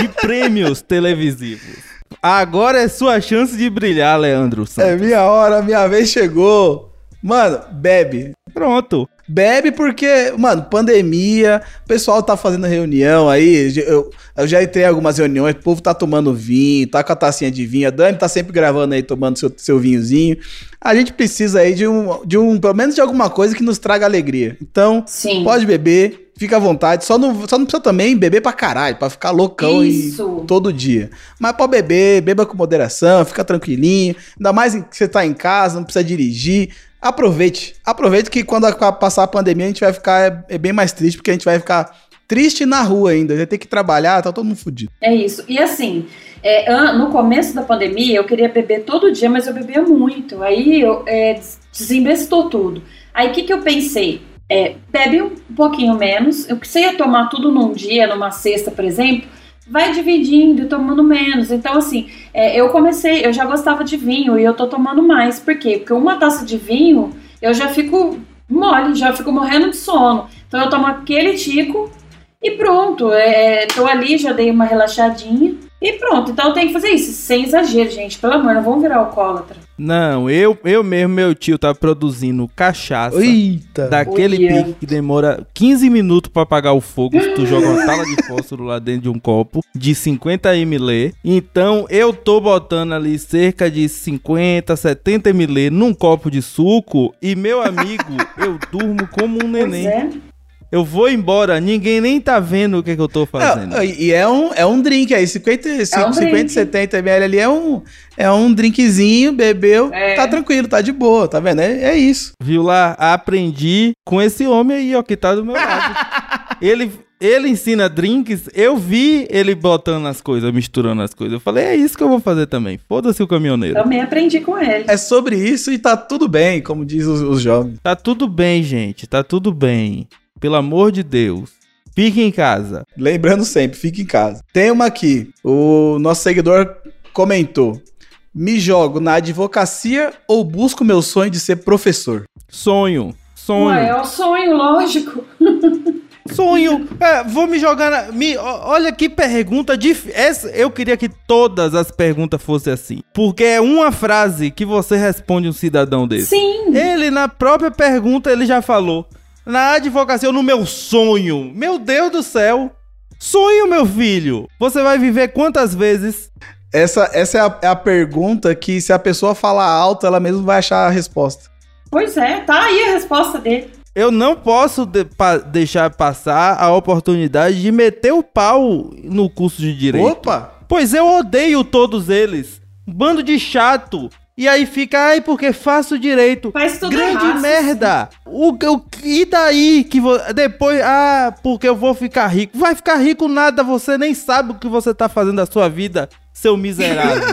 de prêmios televisivos. Agora é sua chance de brilhar, Leandro É Santos. minha hora, minha vez chegou. Mano, bebe. Pronto. Bebe porque, mano, pandemia, o pessoal tá fazendo reunião aí, eu, eu já entrei em algumas reuniões, o povo tá tomando vinho, tá com a tacinha de vinho, a Dani tá sempre gravando aí, tomando seu, seu vinhozinho. A gente precisa aí de um, de um, pelo menos de alguma coisa que nos traga alegria. Então, Sim. pode beber, fica à vontade, só não, só não precisa também beber pra caralho, pra ficar loucão e todo dia. Mas pode beber, beba com moderação, fica tranquilinho. Ainda mais que você tá em casa, não precisa dirigir. Aproveite. Aproveite que quando passar a pandemia a gente vai ficar é, é bem mais triste, porque a gente vai ficar triste na rua ainda. Vai ter que trabalhar, tá todo mundo fudido. É isso. E assim, é, no começo da pandemia, eu queria beber todo dia, mas eu bebia muito. Aí eu é, des- desinvestou tudo. Aí o que, que eu pensei? É, bebe um pouquinho menos. Eu que você tomar tudo num dia, numa sexta, por exemplo, vai dividindo e tomando menos. Então, assim, é, eu comecei, eu já gostava de vinho e eu tô tomando mais. Por quê? Porque uma taça de vinho, eu já fico mole, já fico morrendo de sono. Então eu tomo aquele tico e pronto, é, tô ali, já dei uma relaxadinha e pronto. Então tem que fazer isso, sem exagero, gente. Pelo amor, não vamos virar alcoólatra. Não, eu, eu mesmo, meu tio, tá produzindo cachaça. Eita. Daquele Olha. pique que demora 15 minutos pra apagar o fogo se tu joga uma tala de (laughs) fósforo lá dentro de um copo de 50 ml. Então eu tô botando ali cerca de 50, 70 ml num copo de suco e meu amigo, (laughs) eu durmo como um neném. Pois é. Eu vou embora, ninguém nem tá vendo o que, que eu tô fazendo. Não, e é um, é um drink aí, 50, É um 50 drink. 70 ml ali é um, é um drinkzinho, bebeu, É. tá tranquilo, tá de boa, tá vendo? É, é isso. Viu lá? Aprendi com esse homem aí, ó, que tá do meu lado. (laughs) ele, ele ensina drinks, eu vi ele botando as coisas, misturando as coisas. Eu falei, é isso que eu vou fazer também. Foda-se o caminhoneiro. Também aprendi com ele. É sobre isso e tá tudo bem, como diz os, os jovens. Tá tudo bem, gente. Tá tudo bem. Pelo amor de Deus. Fique em casa. Lembrando sempre, fique em casa. Tem uma aqui. O nosso seguidor comentou: Me jogo na advocacia ou busco meu sonho de ser professor? Sonho. Sonho. Ué, é o sonho, lógico. (laughs) Sonho. É, vou me jogar na. Me, olha que pergunta difícil. Eu queria que todas as perguntas fossem assim. Porque é uma frase que você responde um cidadão desse. Sim. Ele, na própria pergunta, ele já falou. Na advocacia, ou no meu sonho. Meu Deus do céu. Sonho, meu filho. Você vai viver quantas vezes? Essa, essa é, a, é a pergunta que, se a pessoa falar alto, ela mesmo vai achar a resposta. Pois é, tá aí a resposta dele. Eu não posso de- pa- deixar passar a oportunidade de meter o pau no curso de direito. Opa! Pois eu odeio todos eles. Um bando de chato. E aí fica, ai, porque faço direito. Faz tudo Grande errado. merda! O, o, e daí que vo- depois, ah, porque eu vou ficar rico. Vai ficar rico nada, você nem sabe o que você tá fazendo da sua vida, seu miserável.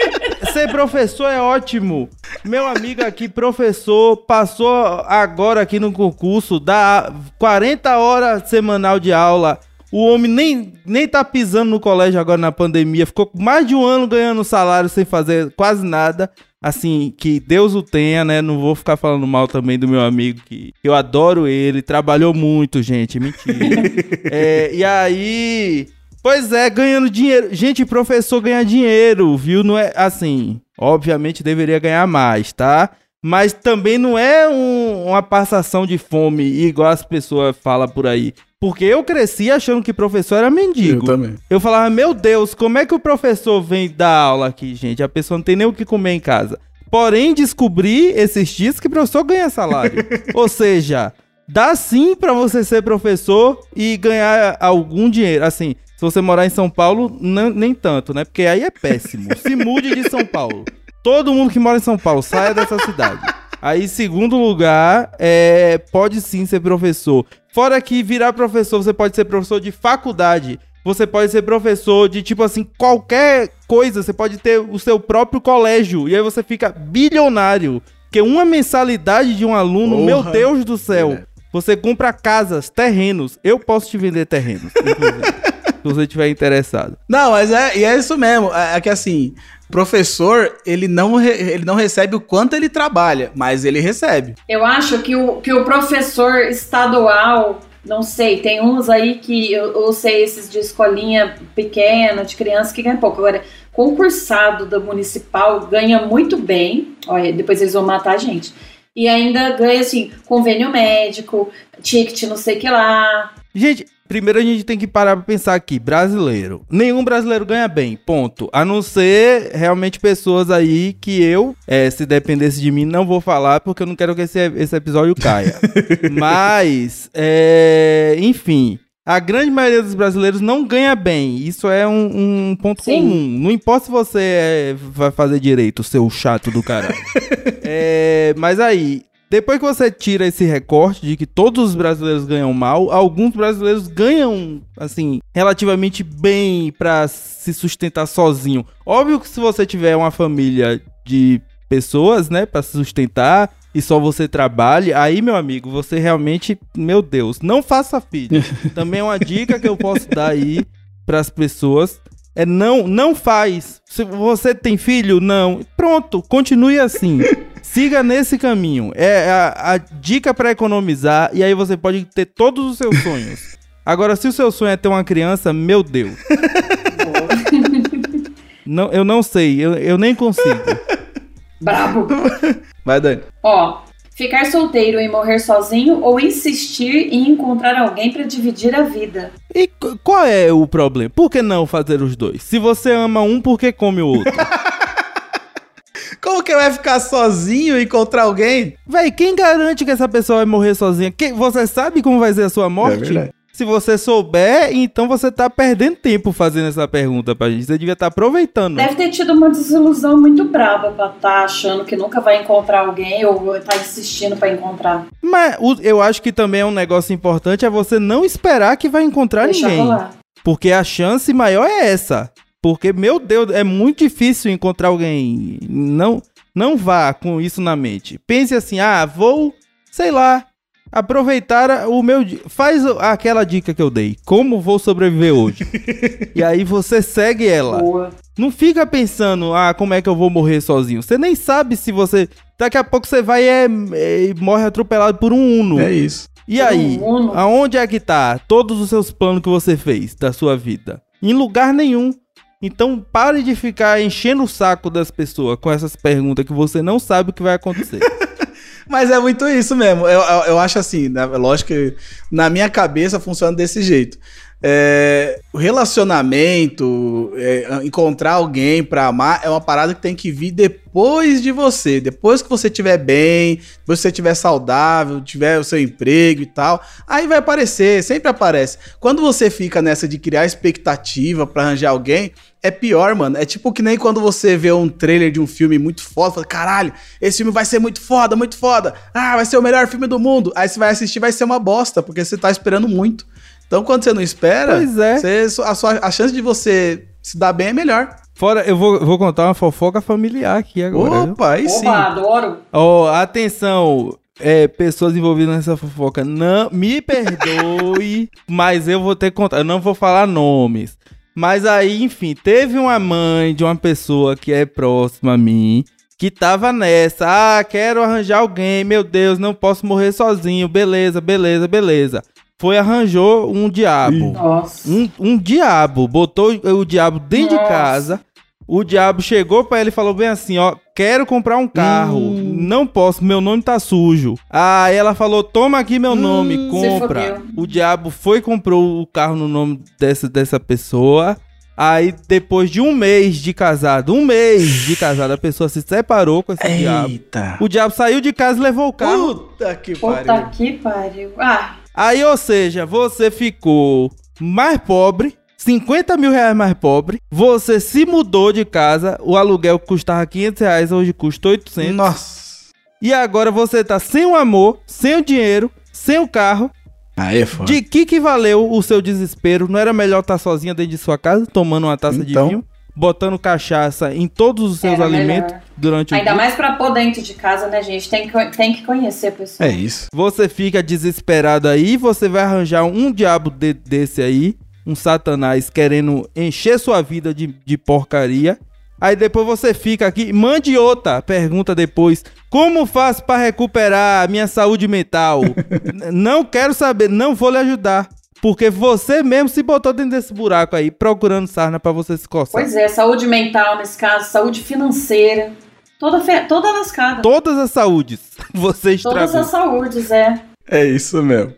(laughs) Ser professor é ótimo. Meu amigo aqui, professor, passou agora aqui no concurso, dá 40 horas semanal de aula. O homem nem, nem tá pisando no colégio agora na pandemia. Ficou mais de um ano ganhando salário sem fazer quase nada. Assim, que Deus o tenha, né? Não vou ficar falando mal também do meu amigo, que eu adoro ele. Trabalhou muito, gente. Mentira. (laughs) É, e aí. Pois é, ganhando dinheiro. Gente, professor ganha dinheiro, viu? Não é assim. Obviamente deveria ganhar mais, tá? Mas também não é um- uma passação de fome, igual as pessoas falam por aí. Porque eu cresci achando que professor era Eu mendigo. também. Eu falava, meu Deus, como é que o professor vem dar aula aqui, gente? A pessoa não tem nem o que comer em casa. Porém, descobri esses dias que professor ganha salário. (laughs) Ou seja, dá sim pra você ser professor e ganhar algum dinheiro. Assim, se você morar em São Paulo, nem tanto, né? Porque aí é péssimo. Se mude de São Paulo. Todo mundo que mora em São Paulo, saia dessa cidade. Aí, segundo lugar, é, pode sim ser professor. Fora que virar professor, você pode ser professor de faculdade. Você pode ser professor de, tipo assim, qualquer coisa. Você pode ter o seu próprio colégio. E aí você fica bilionário. Porque uma mensalidade de um aluno, Porra. meu Deus do céu. É. Você compra casas, terrenos. Eu posso te vender terrenos, (laughs) se você estiver interessado. Não, mas é, e é isso mesmo. É, é que assim, professor, ele não, re- ele não recebe o quanto ele trabalha, mas ele recebe. Eu acho que o, que o professor estadual, não sei, tem uns aí que eu, eu sei esses de escolinha pequena, de criança que ganha pouco. Agora, concursado da municipal ganha muito bem. Olha, depois eles vão matar a gente. E ainda ganha, assim, convênio médico, ticket não sei o que lá. Gente, primeiro a gente tem que parar pra pensar aqui, brasileiro. Nenhum brasileiro ganha bem, ponto. A não ser realmente pessoas aí que eu, eh, se dependesse de mim, não vou falar porque eu não quero que esse, esse episódio caia. (laughs) Mas, é, enfim, a grande maioria dos brasileiros não ganha bem. Isso é um, um ponto Sim. comum. Não importa se você eh, vai fazer direito, seu chato do caralho. (laughs) É, mas aí, depois que você tira esse recorte de que todos os brasileiros ganham mal, alguns brasileiros ganham, assim, relativamente bem pra se sustentar sozinho. Óbvio que se você tiver uma família de pessoas, né, pra se sustentar e só você trabalhe, aí, meu amigo, você realmente, meu Deus, não faça filho. (laughs) Também é uma dica que eu posso dar aí pras pessoas. É não, não faz. Se você tem filho, não. Pronto, continue assim. (laughs) Siga nesse caminho. É a, a dica pra economizar e aí você pode ter todos os seus sonhos. Agora, se o seu sonho é ter uma criança, meu Deus. (laughs) Não, eu não sei, eu, eu nem consigo. Brabo. Vai, Dani. Ó, ficar solteiro e morrer sozinho ou insistir em encontrar alguém pra dividir a vida. E qu- qual é o problema? Por que não fazer os dois? Se você ama um, por que come o outro? (laughs) Como que vai ficar sozinho e encontrar alguém? Véi, quem garante que essa pessoa vai morrer sozinha? Quem, você sabe como vai ser a sua morte? verdade. Se você souber, então você tá perdendo tempo fazendo essa pergunta pra gente. Você devia estar aproveitando. Deve ter tido uma desilusão muito braba pra estar achando que nunca vai encontrar alguém ou tá insistindo pra encontrar. Mas eu acho que também é um negócio importante é você não esperar que vai encontrar Deixa ninguém. rolar. Porque a chance maior é essa. Porque, meu Deus, é muito difícil encontrar alguém. Não, não vá com isso na mente. Pense assim, ah, vou, sei lá, aproveitar o meu. Faz aquela dica que eu dei. Como vou sobreviver hoje? (laughs) e aí você segue ela. Boa. Não fica pensando, ah, como é que eu vou morrer sozinho. Você nem sabe se você. Daqui a pouco você vai é, é, e morre atropelado por um Uno. É isso. E Todo aí, mundo. aonde é que tá todos os seus planos que você fez da sua vida? Em lugar nenhum. Então pare de ficar enchendo o saco das pessoas com essas perguntas que você não sabe o que vai acontecer. (laughs) Mas é muito isso mesmo. Eu, eu, eu acho assim, né? lógico que na minha cabeça funciona desse jeito. É, o relacionamento, é, encontrar alguém pra amar é uma parada que tem que vir depois de você. Depois que você estiver bem, depois que você estiver saudável, tiver o seu emprego e tal. Aí vai aparecer, sempre aparece. Quando você fica nessa de criar expectativa pra arranjar alguém, é pior, mano. É tipo que nem quando você vê um trailer de um filme muito foda, fala, caralho, esse filme vai ser muito foda, muito foda. Ah, vai ser o melhor filme do mundo. Aí você vai assistir, vai ser uma bosta, porque você tá esperando muito. Então, quando você não espera, Pois é. você- a, sua, a chance de você se dar bem é melhor. Fora, eu vou, vou contar uma fofoca familiar aqui agora. Opa, aí sim. Opa, adoro. Ó, atenção, é, pessoas envolvidas nessa fofoca, não me perdoe, (laughs) mas eu vou ter que contar, eu não vou falar nomes. Mas aí, enfim, teve uma mãe de uma pessoa que é próxima a mim, que tava nessa, ah, quero arranjar alguém, meu Deus, não posso morrer sozinho, beleza, beleza, beleza. Foi, arranjou um diabo. Nossa. Um, um diabo, botou o diabo dentro de Nossa. casa. O diabo chegou pra ele e falou bem assim, ó, quero comprar um carro, Hum. Não posso, meu nome tá sujo. Aí ela falou, toma aqui meu nome, se compra. O diabo foi e comprou o carro no nome dessa, dessa pessoa. Aí depois de um mês de casado, um mês de casado, a pessoa se separou com esse diabo. Eita. O diabo saiu de casa e levou o carro. Puta que Puta pariu. que pariu. Ah, Aí, ou seja, você ficou mais pobre, 50 mil reais mais pobre, você se mudou de casa, o aluguel custava 500 reais, hoje custa 800. Nossa. E agora você tá sem o amor, sem o dinheiro, sem o carro. Aí é foda. De que que valeu o seu desespero? Não era melhor estar sozinha dentro de sua casa, tomando uma taça Então. de vinho, botando cachaça em todos os seus Era alimentos melhor. durante o ainda mais pra pôr dentro de casa, né, gente? Tem que, tem que conhecer a pessoa. É isso. Você fica desesperado aí, você vai arranjar um diabo de- desse aí, um satanás querendo encher sua vida de, de porcaria. Aí depois você fica aqui, mande outra pergunta depois. Como faço pra recuperar a minha saúde mental? (laughs) Não quero saber, não vou lhe ajudar. Porque você mesmo se botou dentro desse buraco aí, procurando sarna pra você se coçar. Pois é, saúde mental nesse caso, saúde financeira. Toda, fe... toda lascada. Todas as saúdes (laughs) você estragou. Todas as saúdes, é. É isso mesmo.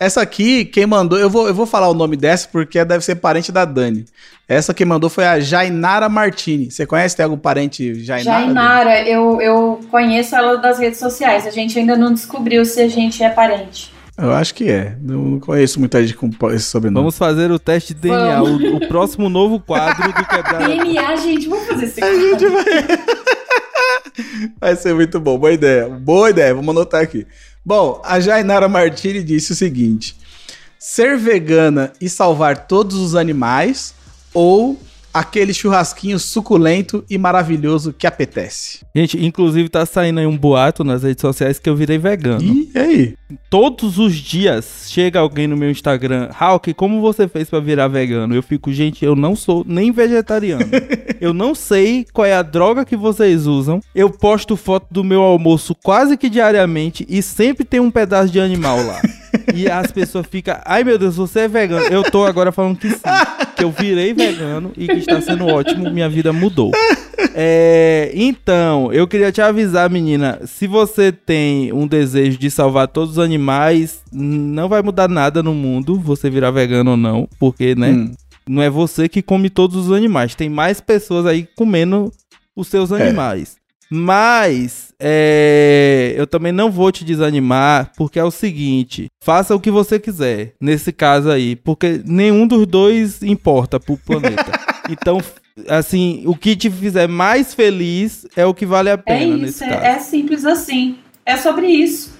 Essa aqui, quem mandou, eu vou, eu vou falar o nome dessa porque deve ser parente da Dani. Essa que mandou foi a Jainara Martini. Você conhece? Tem algum parente Jainara? Jainara, eu, eu conheço ela das redes sociais. A gente ainda não descobriu se a gente é parente. Eu acho que é. Não conheço muita gente com esse sobrenome. Vamos fazer o teste de DNA, o, o próximo novo quadro do Quebrada. (laughs) DNA, gente, vamos fazer esse A gente vai... (laughs) vai ser muito bom. Boa ideia. Boa ideia. Vamos anotar aqui. Bom, a Jainara Martini disse o seguinte: ser vegana e salvar todos os animais ou aquele churrasquinho suculento e maravilhoso que apetece? Gente, inclusive tá saindo aí um boato nas redes sociais que eu virei vegano. E aí? Todos os dias chega alguém no meu Instagram, Hulk, como você fez pra virar vegano? Eu fico, gente, eu não sou nem vegetariano. (laughs) eu não sei qual é a droga que vocês usam. Eu posto foto do meu almoço quase que diariamente e sempre tem um pedaço de animal lá. (laughs) (laughs) E as pessoas ficam, ai meu Deus, você é vegano. Eu tô agora falando que sim, que eu virei vegano e que está sendo ótimo, minha vida mudou. É, então, eu queria te avisar, menina, se você tem um desejo de salvar todos os animais, não vai mudar nada no mundo, você virar vegano ou não, porque, né, Hum. não é você que come todos os animais, tem mais pessoas aí comendo os seus animais. Mas, é, eu também não vou te desanimar, porque é o seguinte, faça o que você quiser, nesse caso aí, porque nenhum dos dois importa pro planeta. (laughs) então, assim, o que te fizer mais feliz é o que vale a É pena isso, nesse caso. é, é simples assim. É sobre isso.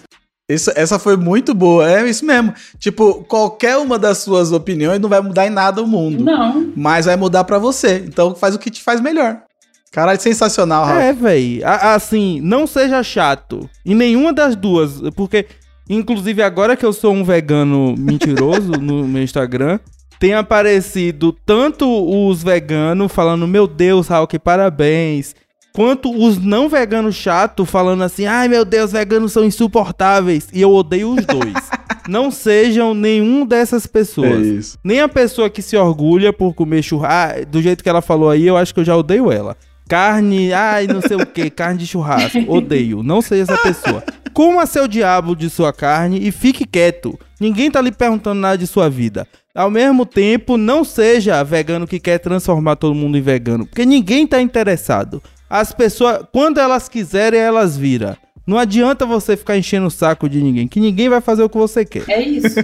Isso- essa foi muito boa. É isso mesmo. Tipo, qualquer uma das suas opiniões não vai mudar em nada o mundo. Não. Mas vai mudar pra você. Então faz o que te faz melhor. Caralho, sensacional, Rafa. É, véi. A- Assim, não seja chato. Em nenhuma das duas. Porque, inclusive, agora que eu sou um vegano mentiroso (laughs) no meu Instagram, tem aparecido tanto os veganos falando, meu Deus, Hulk, parabéns. Quanto os não veganos chato falando assim, ai meu Deus, veganos são insuportáveis. E eu odeio os dois. (laughs) Não sejam nenhum dessas pessoas. isso. Nem a pessoa que se orgulha por comer churrasco. Do jeito que ela falou aí, eu acho que eu já odeio ela. Carne, ai, não sei o que, (laughs) carne de churrasco. Odeio. Não seja essa pessoa. Coma seu diabo de sua carne e fique quieto. Ninguém tá lhe perguntando nada de sua vida. Ao mesmo tempo, não seja vegano que quer transformar todo mundo em vegano. Porque ninguém tá interessado. As pessoas, quando elas quiserem, elas viram. Não adianta você ficar enchendo o saco de ninguém, que ninguém vai fazer o que você quer. É isso.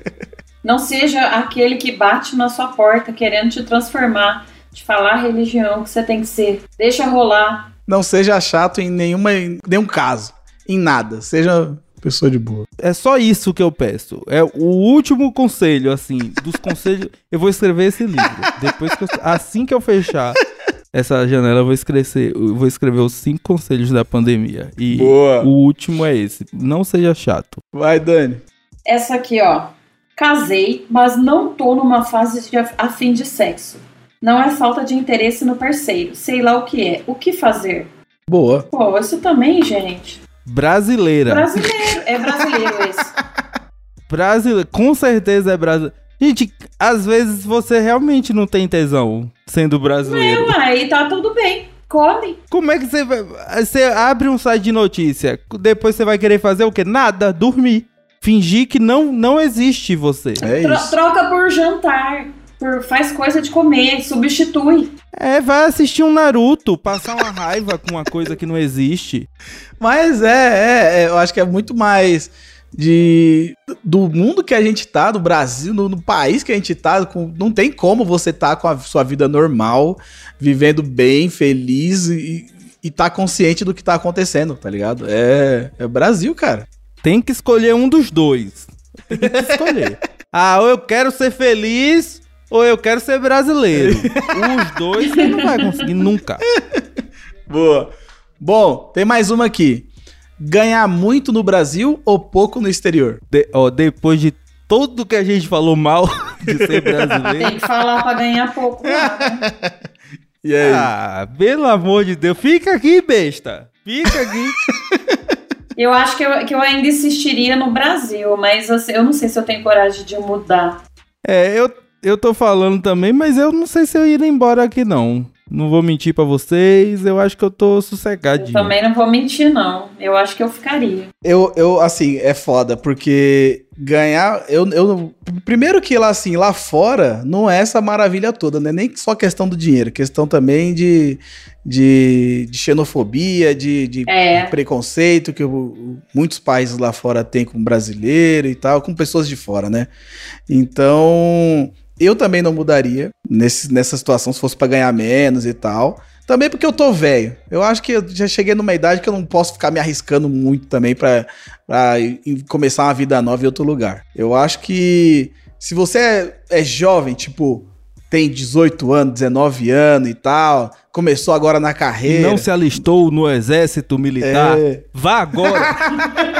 (laughs) Não seja aquele que bate na sua porta querendo te transformar, te falar a religião que você tem que ser. Deixa rolar. Não seja chato em nenhuma, em nenhum caso. Em nada. Seja pessoa de boa. É só isso que eu peço. É o último conselho, assim, dos conselhos. Eu vou escrever esse livro. Depois que eu, assim que eu fechar essa janela, eu vou escrever, eu vou escrever os cinco conselhos da pandemia. E Boa. o último é esse. Não seja chato. Vai, Dani. Essa aqui, ó. Casei, mas não tô numa fase de de sexo. Não é falta de interesse no parceiro. Sei lá o que é. O que fazer? Boa. Pô, isso também, gente. Brasileira. Brasileiro. É brasileiro esse. (laughs) Brasileira. Com certeza é brasileira. Gente, às vezes você realmente não tem tesão sendo brasileiro. Não, aí tá tudo bem. Come. Como é que você vai. Você abre um site de notícia, depois você vai querer fazer o quê? Nada, dormir. Fingir que não, não existe você. É Tro- isso. troca por jantar. Por, faz coisa de comer. Substitui. É, vai assistir um Naruto, passar uma raiva com uma coisa que não existe. Mas é, é, é, eu acho que é muito mais de do mundo que a gente tá, do Brasil, no, no país que a gente tá, com- não tem como você tá com a sua vida normal, vivendo bem, feliz e, e tá consciente do que tá acontecendo, tá ligado? É, é Brasil, cara. Tem que escolher um dos dois. Tem que escolher. (laughs) ah, ou eu quero ser feliz, ou eu quero ser brasileiro. (laughs) Os dois você não vai conseguir nunca. (laughs) Boa. Bom, tem mais uma aqui. Ganhar muito no Brasil ou pouco no exterior? De- ó, depois de tudo que a gente falou mal (laughs) de ser brasileiro. Tem que falar pra ganhar pouco. né? E aí? Ah, pelo amor de Deus, fica aqui, besta. Fica aqui. Eu acho que eu, que eu ainda insistiria no Brasil, mas assim, eu não sei se eu tenho coragem de mudar. É, eu, eu tô falando também, mas eu não sei se eu iria embora aqui, não. Não vou mentir pra vocês, eu acho que eu tô Eu sossegadinho. também não vou mentir, não. Eu acho que eu ficaria. Eu, eu, assim, é foda, porque ganhar. Eu, eu, primeiro que lá, assim, lá fora, não é essa maravilha toda, né? Nem só questão do dinheiro, questão também de, de, de xenofobia, de, de É. preconceito que muitos países lá fora têm com brasileiro e tal, com pessoas de fora, né? Então, eu também não mudaria nesse, nessa situação se fosse pra ganhar menos e tal. Também porque eu tô velho. Eu acho que eu já cheguei numa idade que eu não posso ficar me arriscando muito também pra, pra ir- ir começar uma vida nova em outro lugar. Eu acho que se você é, é jovem, tipo, tem 18 anos, 19 anos e tal, começou agora na E carreira. não se alistou no exército militar, É. vá agora. (laughs)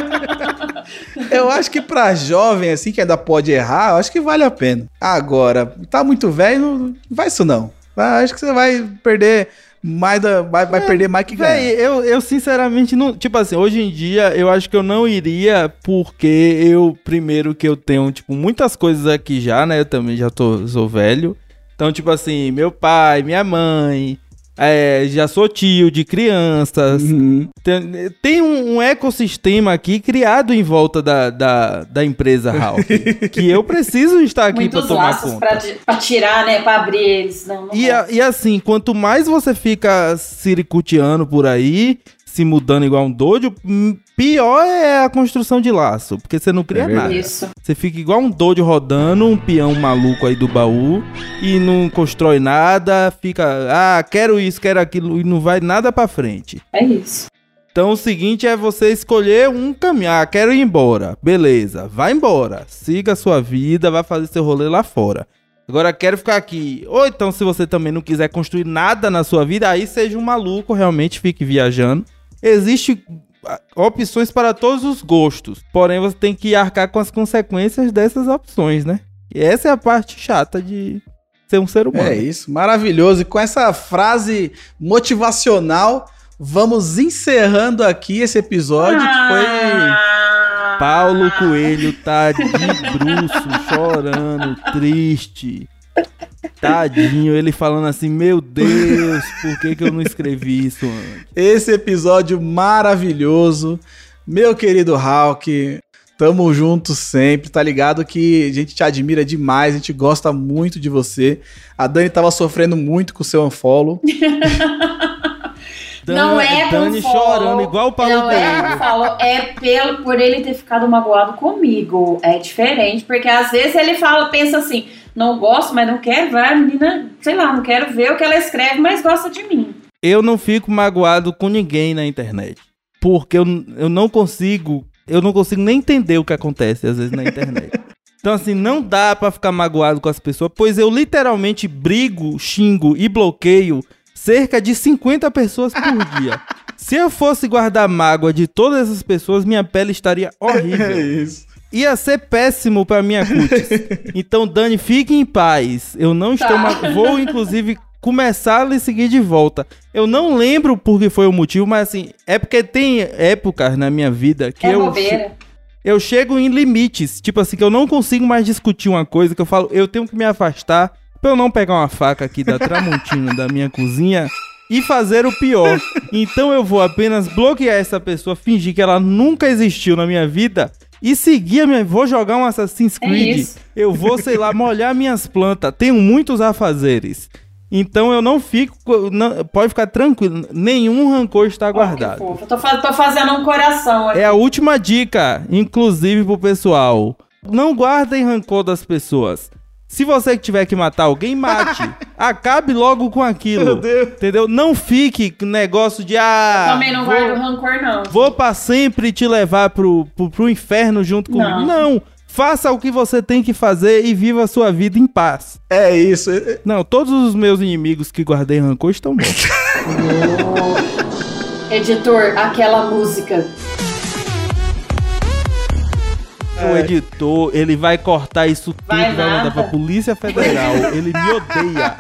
Eu acho que pra jovem, assim, que ainda pode errar, eu acho que vale a pena. Agora, tá muito velho, não vai isso não. Ah, Acho que você vai perder mais da, vai, vai perder mais que ganhar. eu, eu sinceramente não. Tipo assim, hoje em dia eu acho que eu não iria, porque eu, primeiro, que eu tenho, tipo, muitas coisas aqui já, né? Eu também já tô, sou velho. Então, tipo assim, meu pai, minha mãe, é, já sou tio de crianças. Uhum. Tem, tem um, um ecossistema aqui criado em volta da, da, da empresa Ralph. (laughs) que eu preciso estar aqui Muitos tomar laços conta. pra, pra tirar, né? Pra abrir eles. Não, não E, a- e assim, quanto mais você fica siricuteando por aí, se mudando igual um doido, hum, pior é a construção de laço, porque você não cria É nada. Isso. Você fica igual um doido rodando, um peão maluco aí do baú, e não constrói nada, fica, ah, quero isso, quero aquilo, e não vai nada pra frente. É isso. Então o seguinte é você escolher um caminho. Ah, quero ir embora. Beleza, vai embora. Siga a sua vida, vai fazer seu rolê lá fora. Agora quero ficar aqui. Ou então, se você também não quiser construir nada na sua vida, aí seja um maluco, realmente fique viajando. Existe ah, opções para todos os gostos. Porém, você tem que arcar com as consequências dessas opções, né? E essa é a parte chata de ser um ser humano. É isso, maravilhoso. E com essa frase motivacional, vamos encerrando aqui esse episódio que foi. Ah, Paulo Coelho tá de bruço, (laughs) chorando, triste. Tadinho, ele falando assim: Meu Deus, por que, que eu não escrevi isso antes? Esse episódio maravilhoso. Meu querido Hulk, tamo junto sempre. Tá ligado que a gente te admira demais, a gente gosta muito de você. A Dani tava sofrendo muito com o seu unfollow. (laughs) não é por Dani chorando, igual o Paulo Não é Coelho. por follow, é pelo, por ele ter ficado magoado comigo. É diferente, porque às vezes ele fala, pensa assim, não gosto, mas não quero, vai, a menina, sei lá, não quero ver o que ela escreve, mas gosta de mim. Eu não fico magoado com ninguém na internet. Porque eu, eu não consigo. Eu não consigo nem entender o que acontece às vezes na internet. (laughs) Então, assim, não dá pra ficar magoado com as pessoas, pois eu literalmente brigo, xingo e bloqueio cerca de 50 pessoas por (laughs) dia. Se eu fosse guardar mágoa de todas essas pessoas, minha pele estaria (laughs) É horrível. isso. Ia ser péssimo pra minha cutis. (laughs) Então, Dani, fique em paz. Eu não estou. Tá. ma- Vou, inclusive, começar a lhe seguir de volta. Eu não lembro por que foi o motivo, mas assim, é porque tem épocas na minha vida que é eu, bobeira. eu chego em limites. Tipo assim, que eu não consigo mais discutir uma coisa que eu falo, eu tenho que me afastar pra eu não pegar uma faca aqui da Tramontina da minha cozinha e fazer o pior. Então eu vou apenas bloquear essa pessoa, fingir que ela nunca existiu na minha vida e seguir a minha. Vou jogar um Assassin's É Creed. isso. eu vou, sei lá, molhar minhas plantas. Tenho muitos afazeres. Então eu não fico. não- pode ficar tranquilo, nenhum rancor está guardado. Eu tô, tô fazendo um coração aqui. É a última dica, inclusive pro pessoal. Não guardem rancor das pessoas. Se você tiver que matar alguém, mate. (laughs) Acabe logo com aquilo. Meu Deus. Entendeu? Não fique com negócio de ah. Também não vou, guardo rancor, não. vou pra sempre te levar pro, pro, pro inferno junto comigo. Não. Não. Faça o que você tem que fazer e viva a sua vida em paz. É isso. Não, todos os meus inimigos que guardei rancor estão mortos. (laughs) Editor, aquela música. O editor, ele vai cortar isso tudo Vai e vai mandar pra Polícia Federal. Ele me odeia.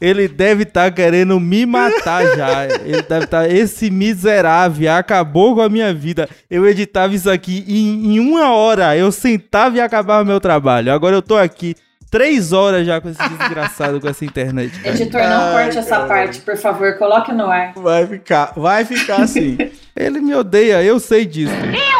Ele deve estar querendo me matar já. Ele deve estar. Esse miserável acabou com a minha vida. Eu editava isso aqui em, em uma hora. Eu sentava e acabava meu trabalho. Agora eu tô aqui três horas já com esse desgraçado com essa internet. cara. Editor, não Ai, corte essa cara. parte, por favor, coloque no ar. Vai ficar, vai ficar assim. (laughs) Ele me odeia, eu sei disso. Eu.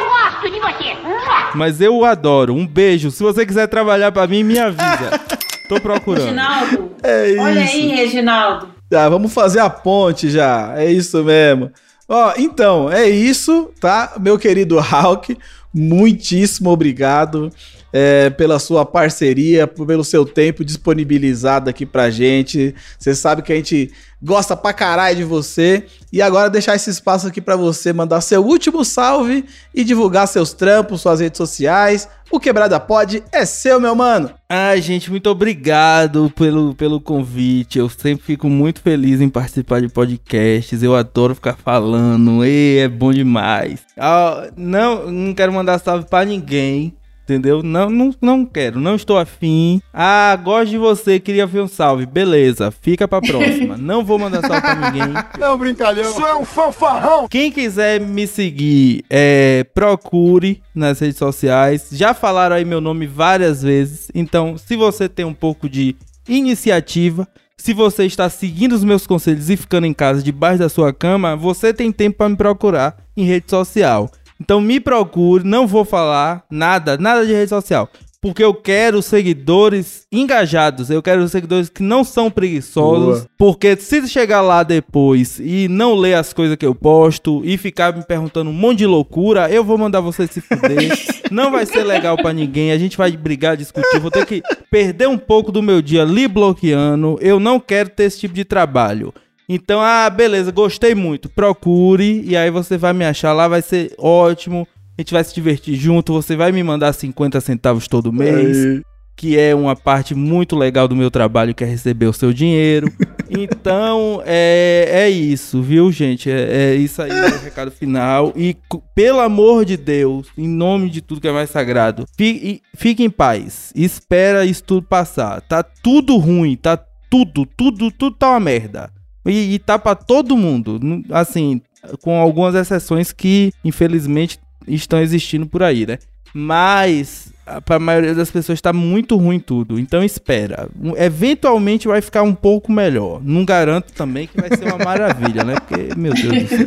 Mas eu o adoro. Um beijo. Se você quiser trabalhar pra mim, me avisa. Tô procurando. Reginaldo, É isso. olha aí, Reginaldo. Já, vamos fazer a ponte já. É isso mesmo. Ó, então, é isso, tá? Meu querido Hulk, muitíssimo obrigado é, pela sua parceria, pelo seu tempo disponibilizado aqui pra gente. Você sabe que a gente gosta pra caralho de você. E agora deixar esse espaço aqui pra você mandar seu último salve e divulgar seus trampos, suas redes sociais. O Quebrada Pod é seu, meu mano. Ai, gente, muito obrigado pelo, pelo convite. Eu sempre fico muito feliz em participar de podcasts. Eu adoro ficar falando. E é bom demais. Ah, não, não quero mandar salve pra ninguém. Entendeu? Não, não, não quero, não estou afim. Ah, gosto de você, queria ver um salve. Beleza, fica pra próxima. (laughs) não vou mandar salve pra ninguém. É um brincalhão. Isso é um fanfarrão. Quem quiser me seguir, é, procure nas redes sociais. Já falaram aí meu nome várias vezes. Então, se você tem um pouco de iniciativa, se você está seguindo os meus conselhos e ficando em casa debaixo da sua cama, você tem tempo para me procurar em rede social. Então me procure, não vou falar nada, nada de rede social. Porque eu quero seguidores engajados, eu quero seguidores que não são preguiçosos. Boa. Porque se chegar lá depois e não ler as coisas que eu posto e ficar me perguntando um monte de loucura, eu vou mandar você se fuder. (laughs) não vai ser legal pra ninguém, a gente vai brigar, discutir. Vou ter que perder um pouco do meu dia ali bloqueando. Eu não quero ter esse tipo de trabalho. Então, ah, beleza, gostei muito. Procure e aí você vai me achar lá, vai ser ótimo. A gente vai se divertir junto. Você vai me mandar 50 centavos todo mês, Aí. que é uma parte muito legal do meu trabalho, que é receber o seu dinheiro. (laughs) Então, é, é isso, viu, gente? É, é isso aí, o recado final. E, pelo amor de Deus, em nome de tudo que é mais sagrado, fique, fique em paz. Espera isso tudo passar. Tá tudo ruim, tá tudo, tudo, tudo tá uma merda. E, e tá pra todo mundo. Assim, com algumas exceções que, infelizmente, estão existindo por aí, né? Mas para a maioria das pessoas tá muito ruim tudo. Então espera. Eventualmente vai ficar um pouco melhor. Não garanto também que vai ser uma maravilha, né? Porque, meu Deus do céu.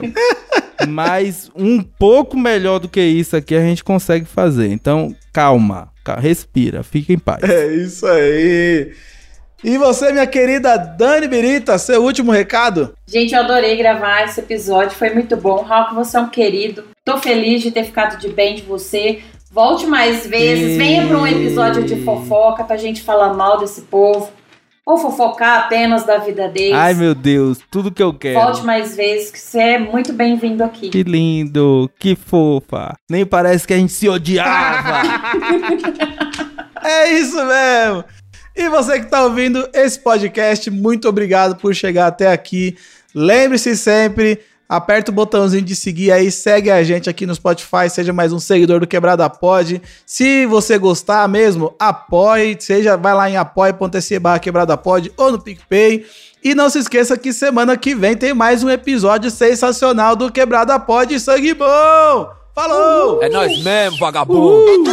Mas um pouco melhor do que isso aqui a gente consegue fazer. Então, calma, ca- respira, fica em paz. É isso aí. E você, minha querida Dani Birita, seu último recado? Gente, eu adorei gravar esse episódio, foi muito bom. Raul, você é um querido. Tô feliz de ter ficado de bem de você. Volte mais vezes, E- venha para um episódio de fofoca pra gente falar mal desse povo. Ou fofocar apenas da vida deles. Ai, meu Deus, tudo que eu quero. Volte mais vezes, que você é muito bem-vindo aqui. Que lindo, que fofa. Nem parece que a gente se odiava. (laughs) É isso mesmo. E você que está ouvindo esse podcast, muito obrigado por chegar até aqui. Lembre-se sempre, aperta o botãozinho de seguir aí, segue a gente aqui no Spotify, seja mais um seguidor do Quebrada Pod. Se você gostar mesmo, apoie, seja vai lá em apoia.se barra Quebrada Pod ou no PicPay. E não se esqueça que semana que vem tem mais um episódio sensacional do Quebrada Pod Sangue Bom! Falou! É nós mesmo, vagabundo. Uhul.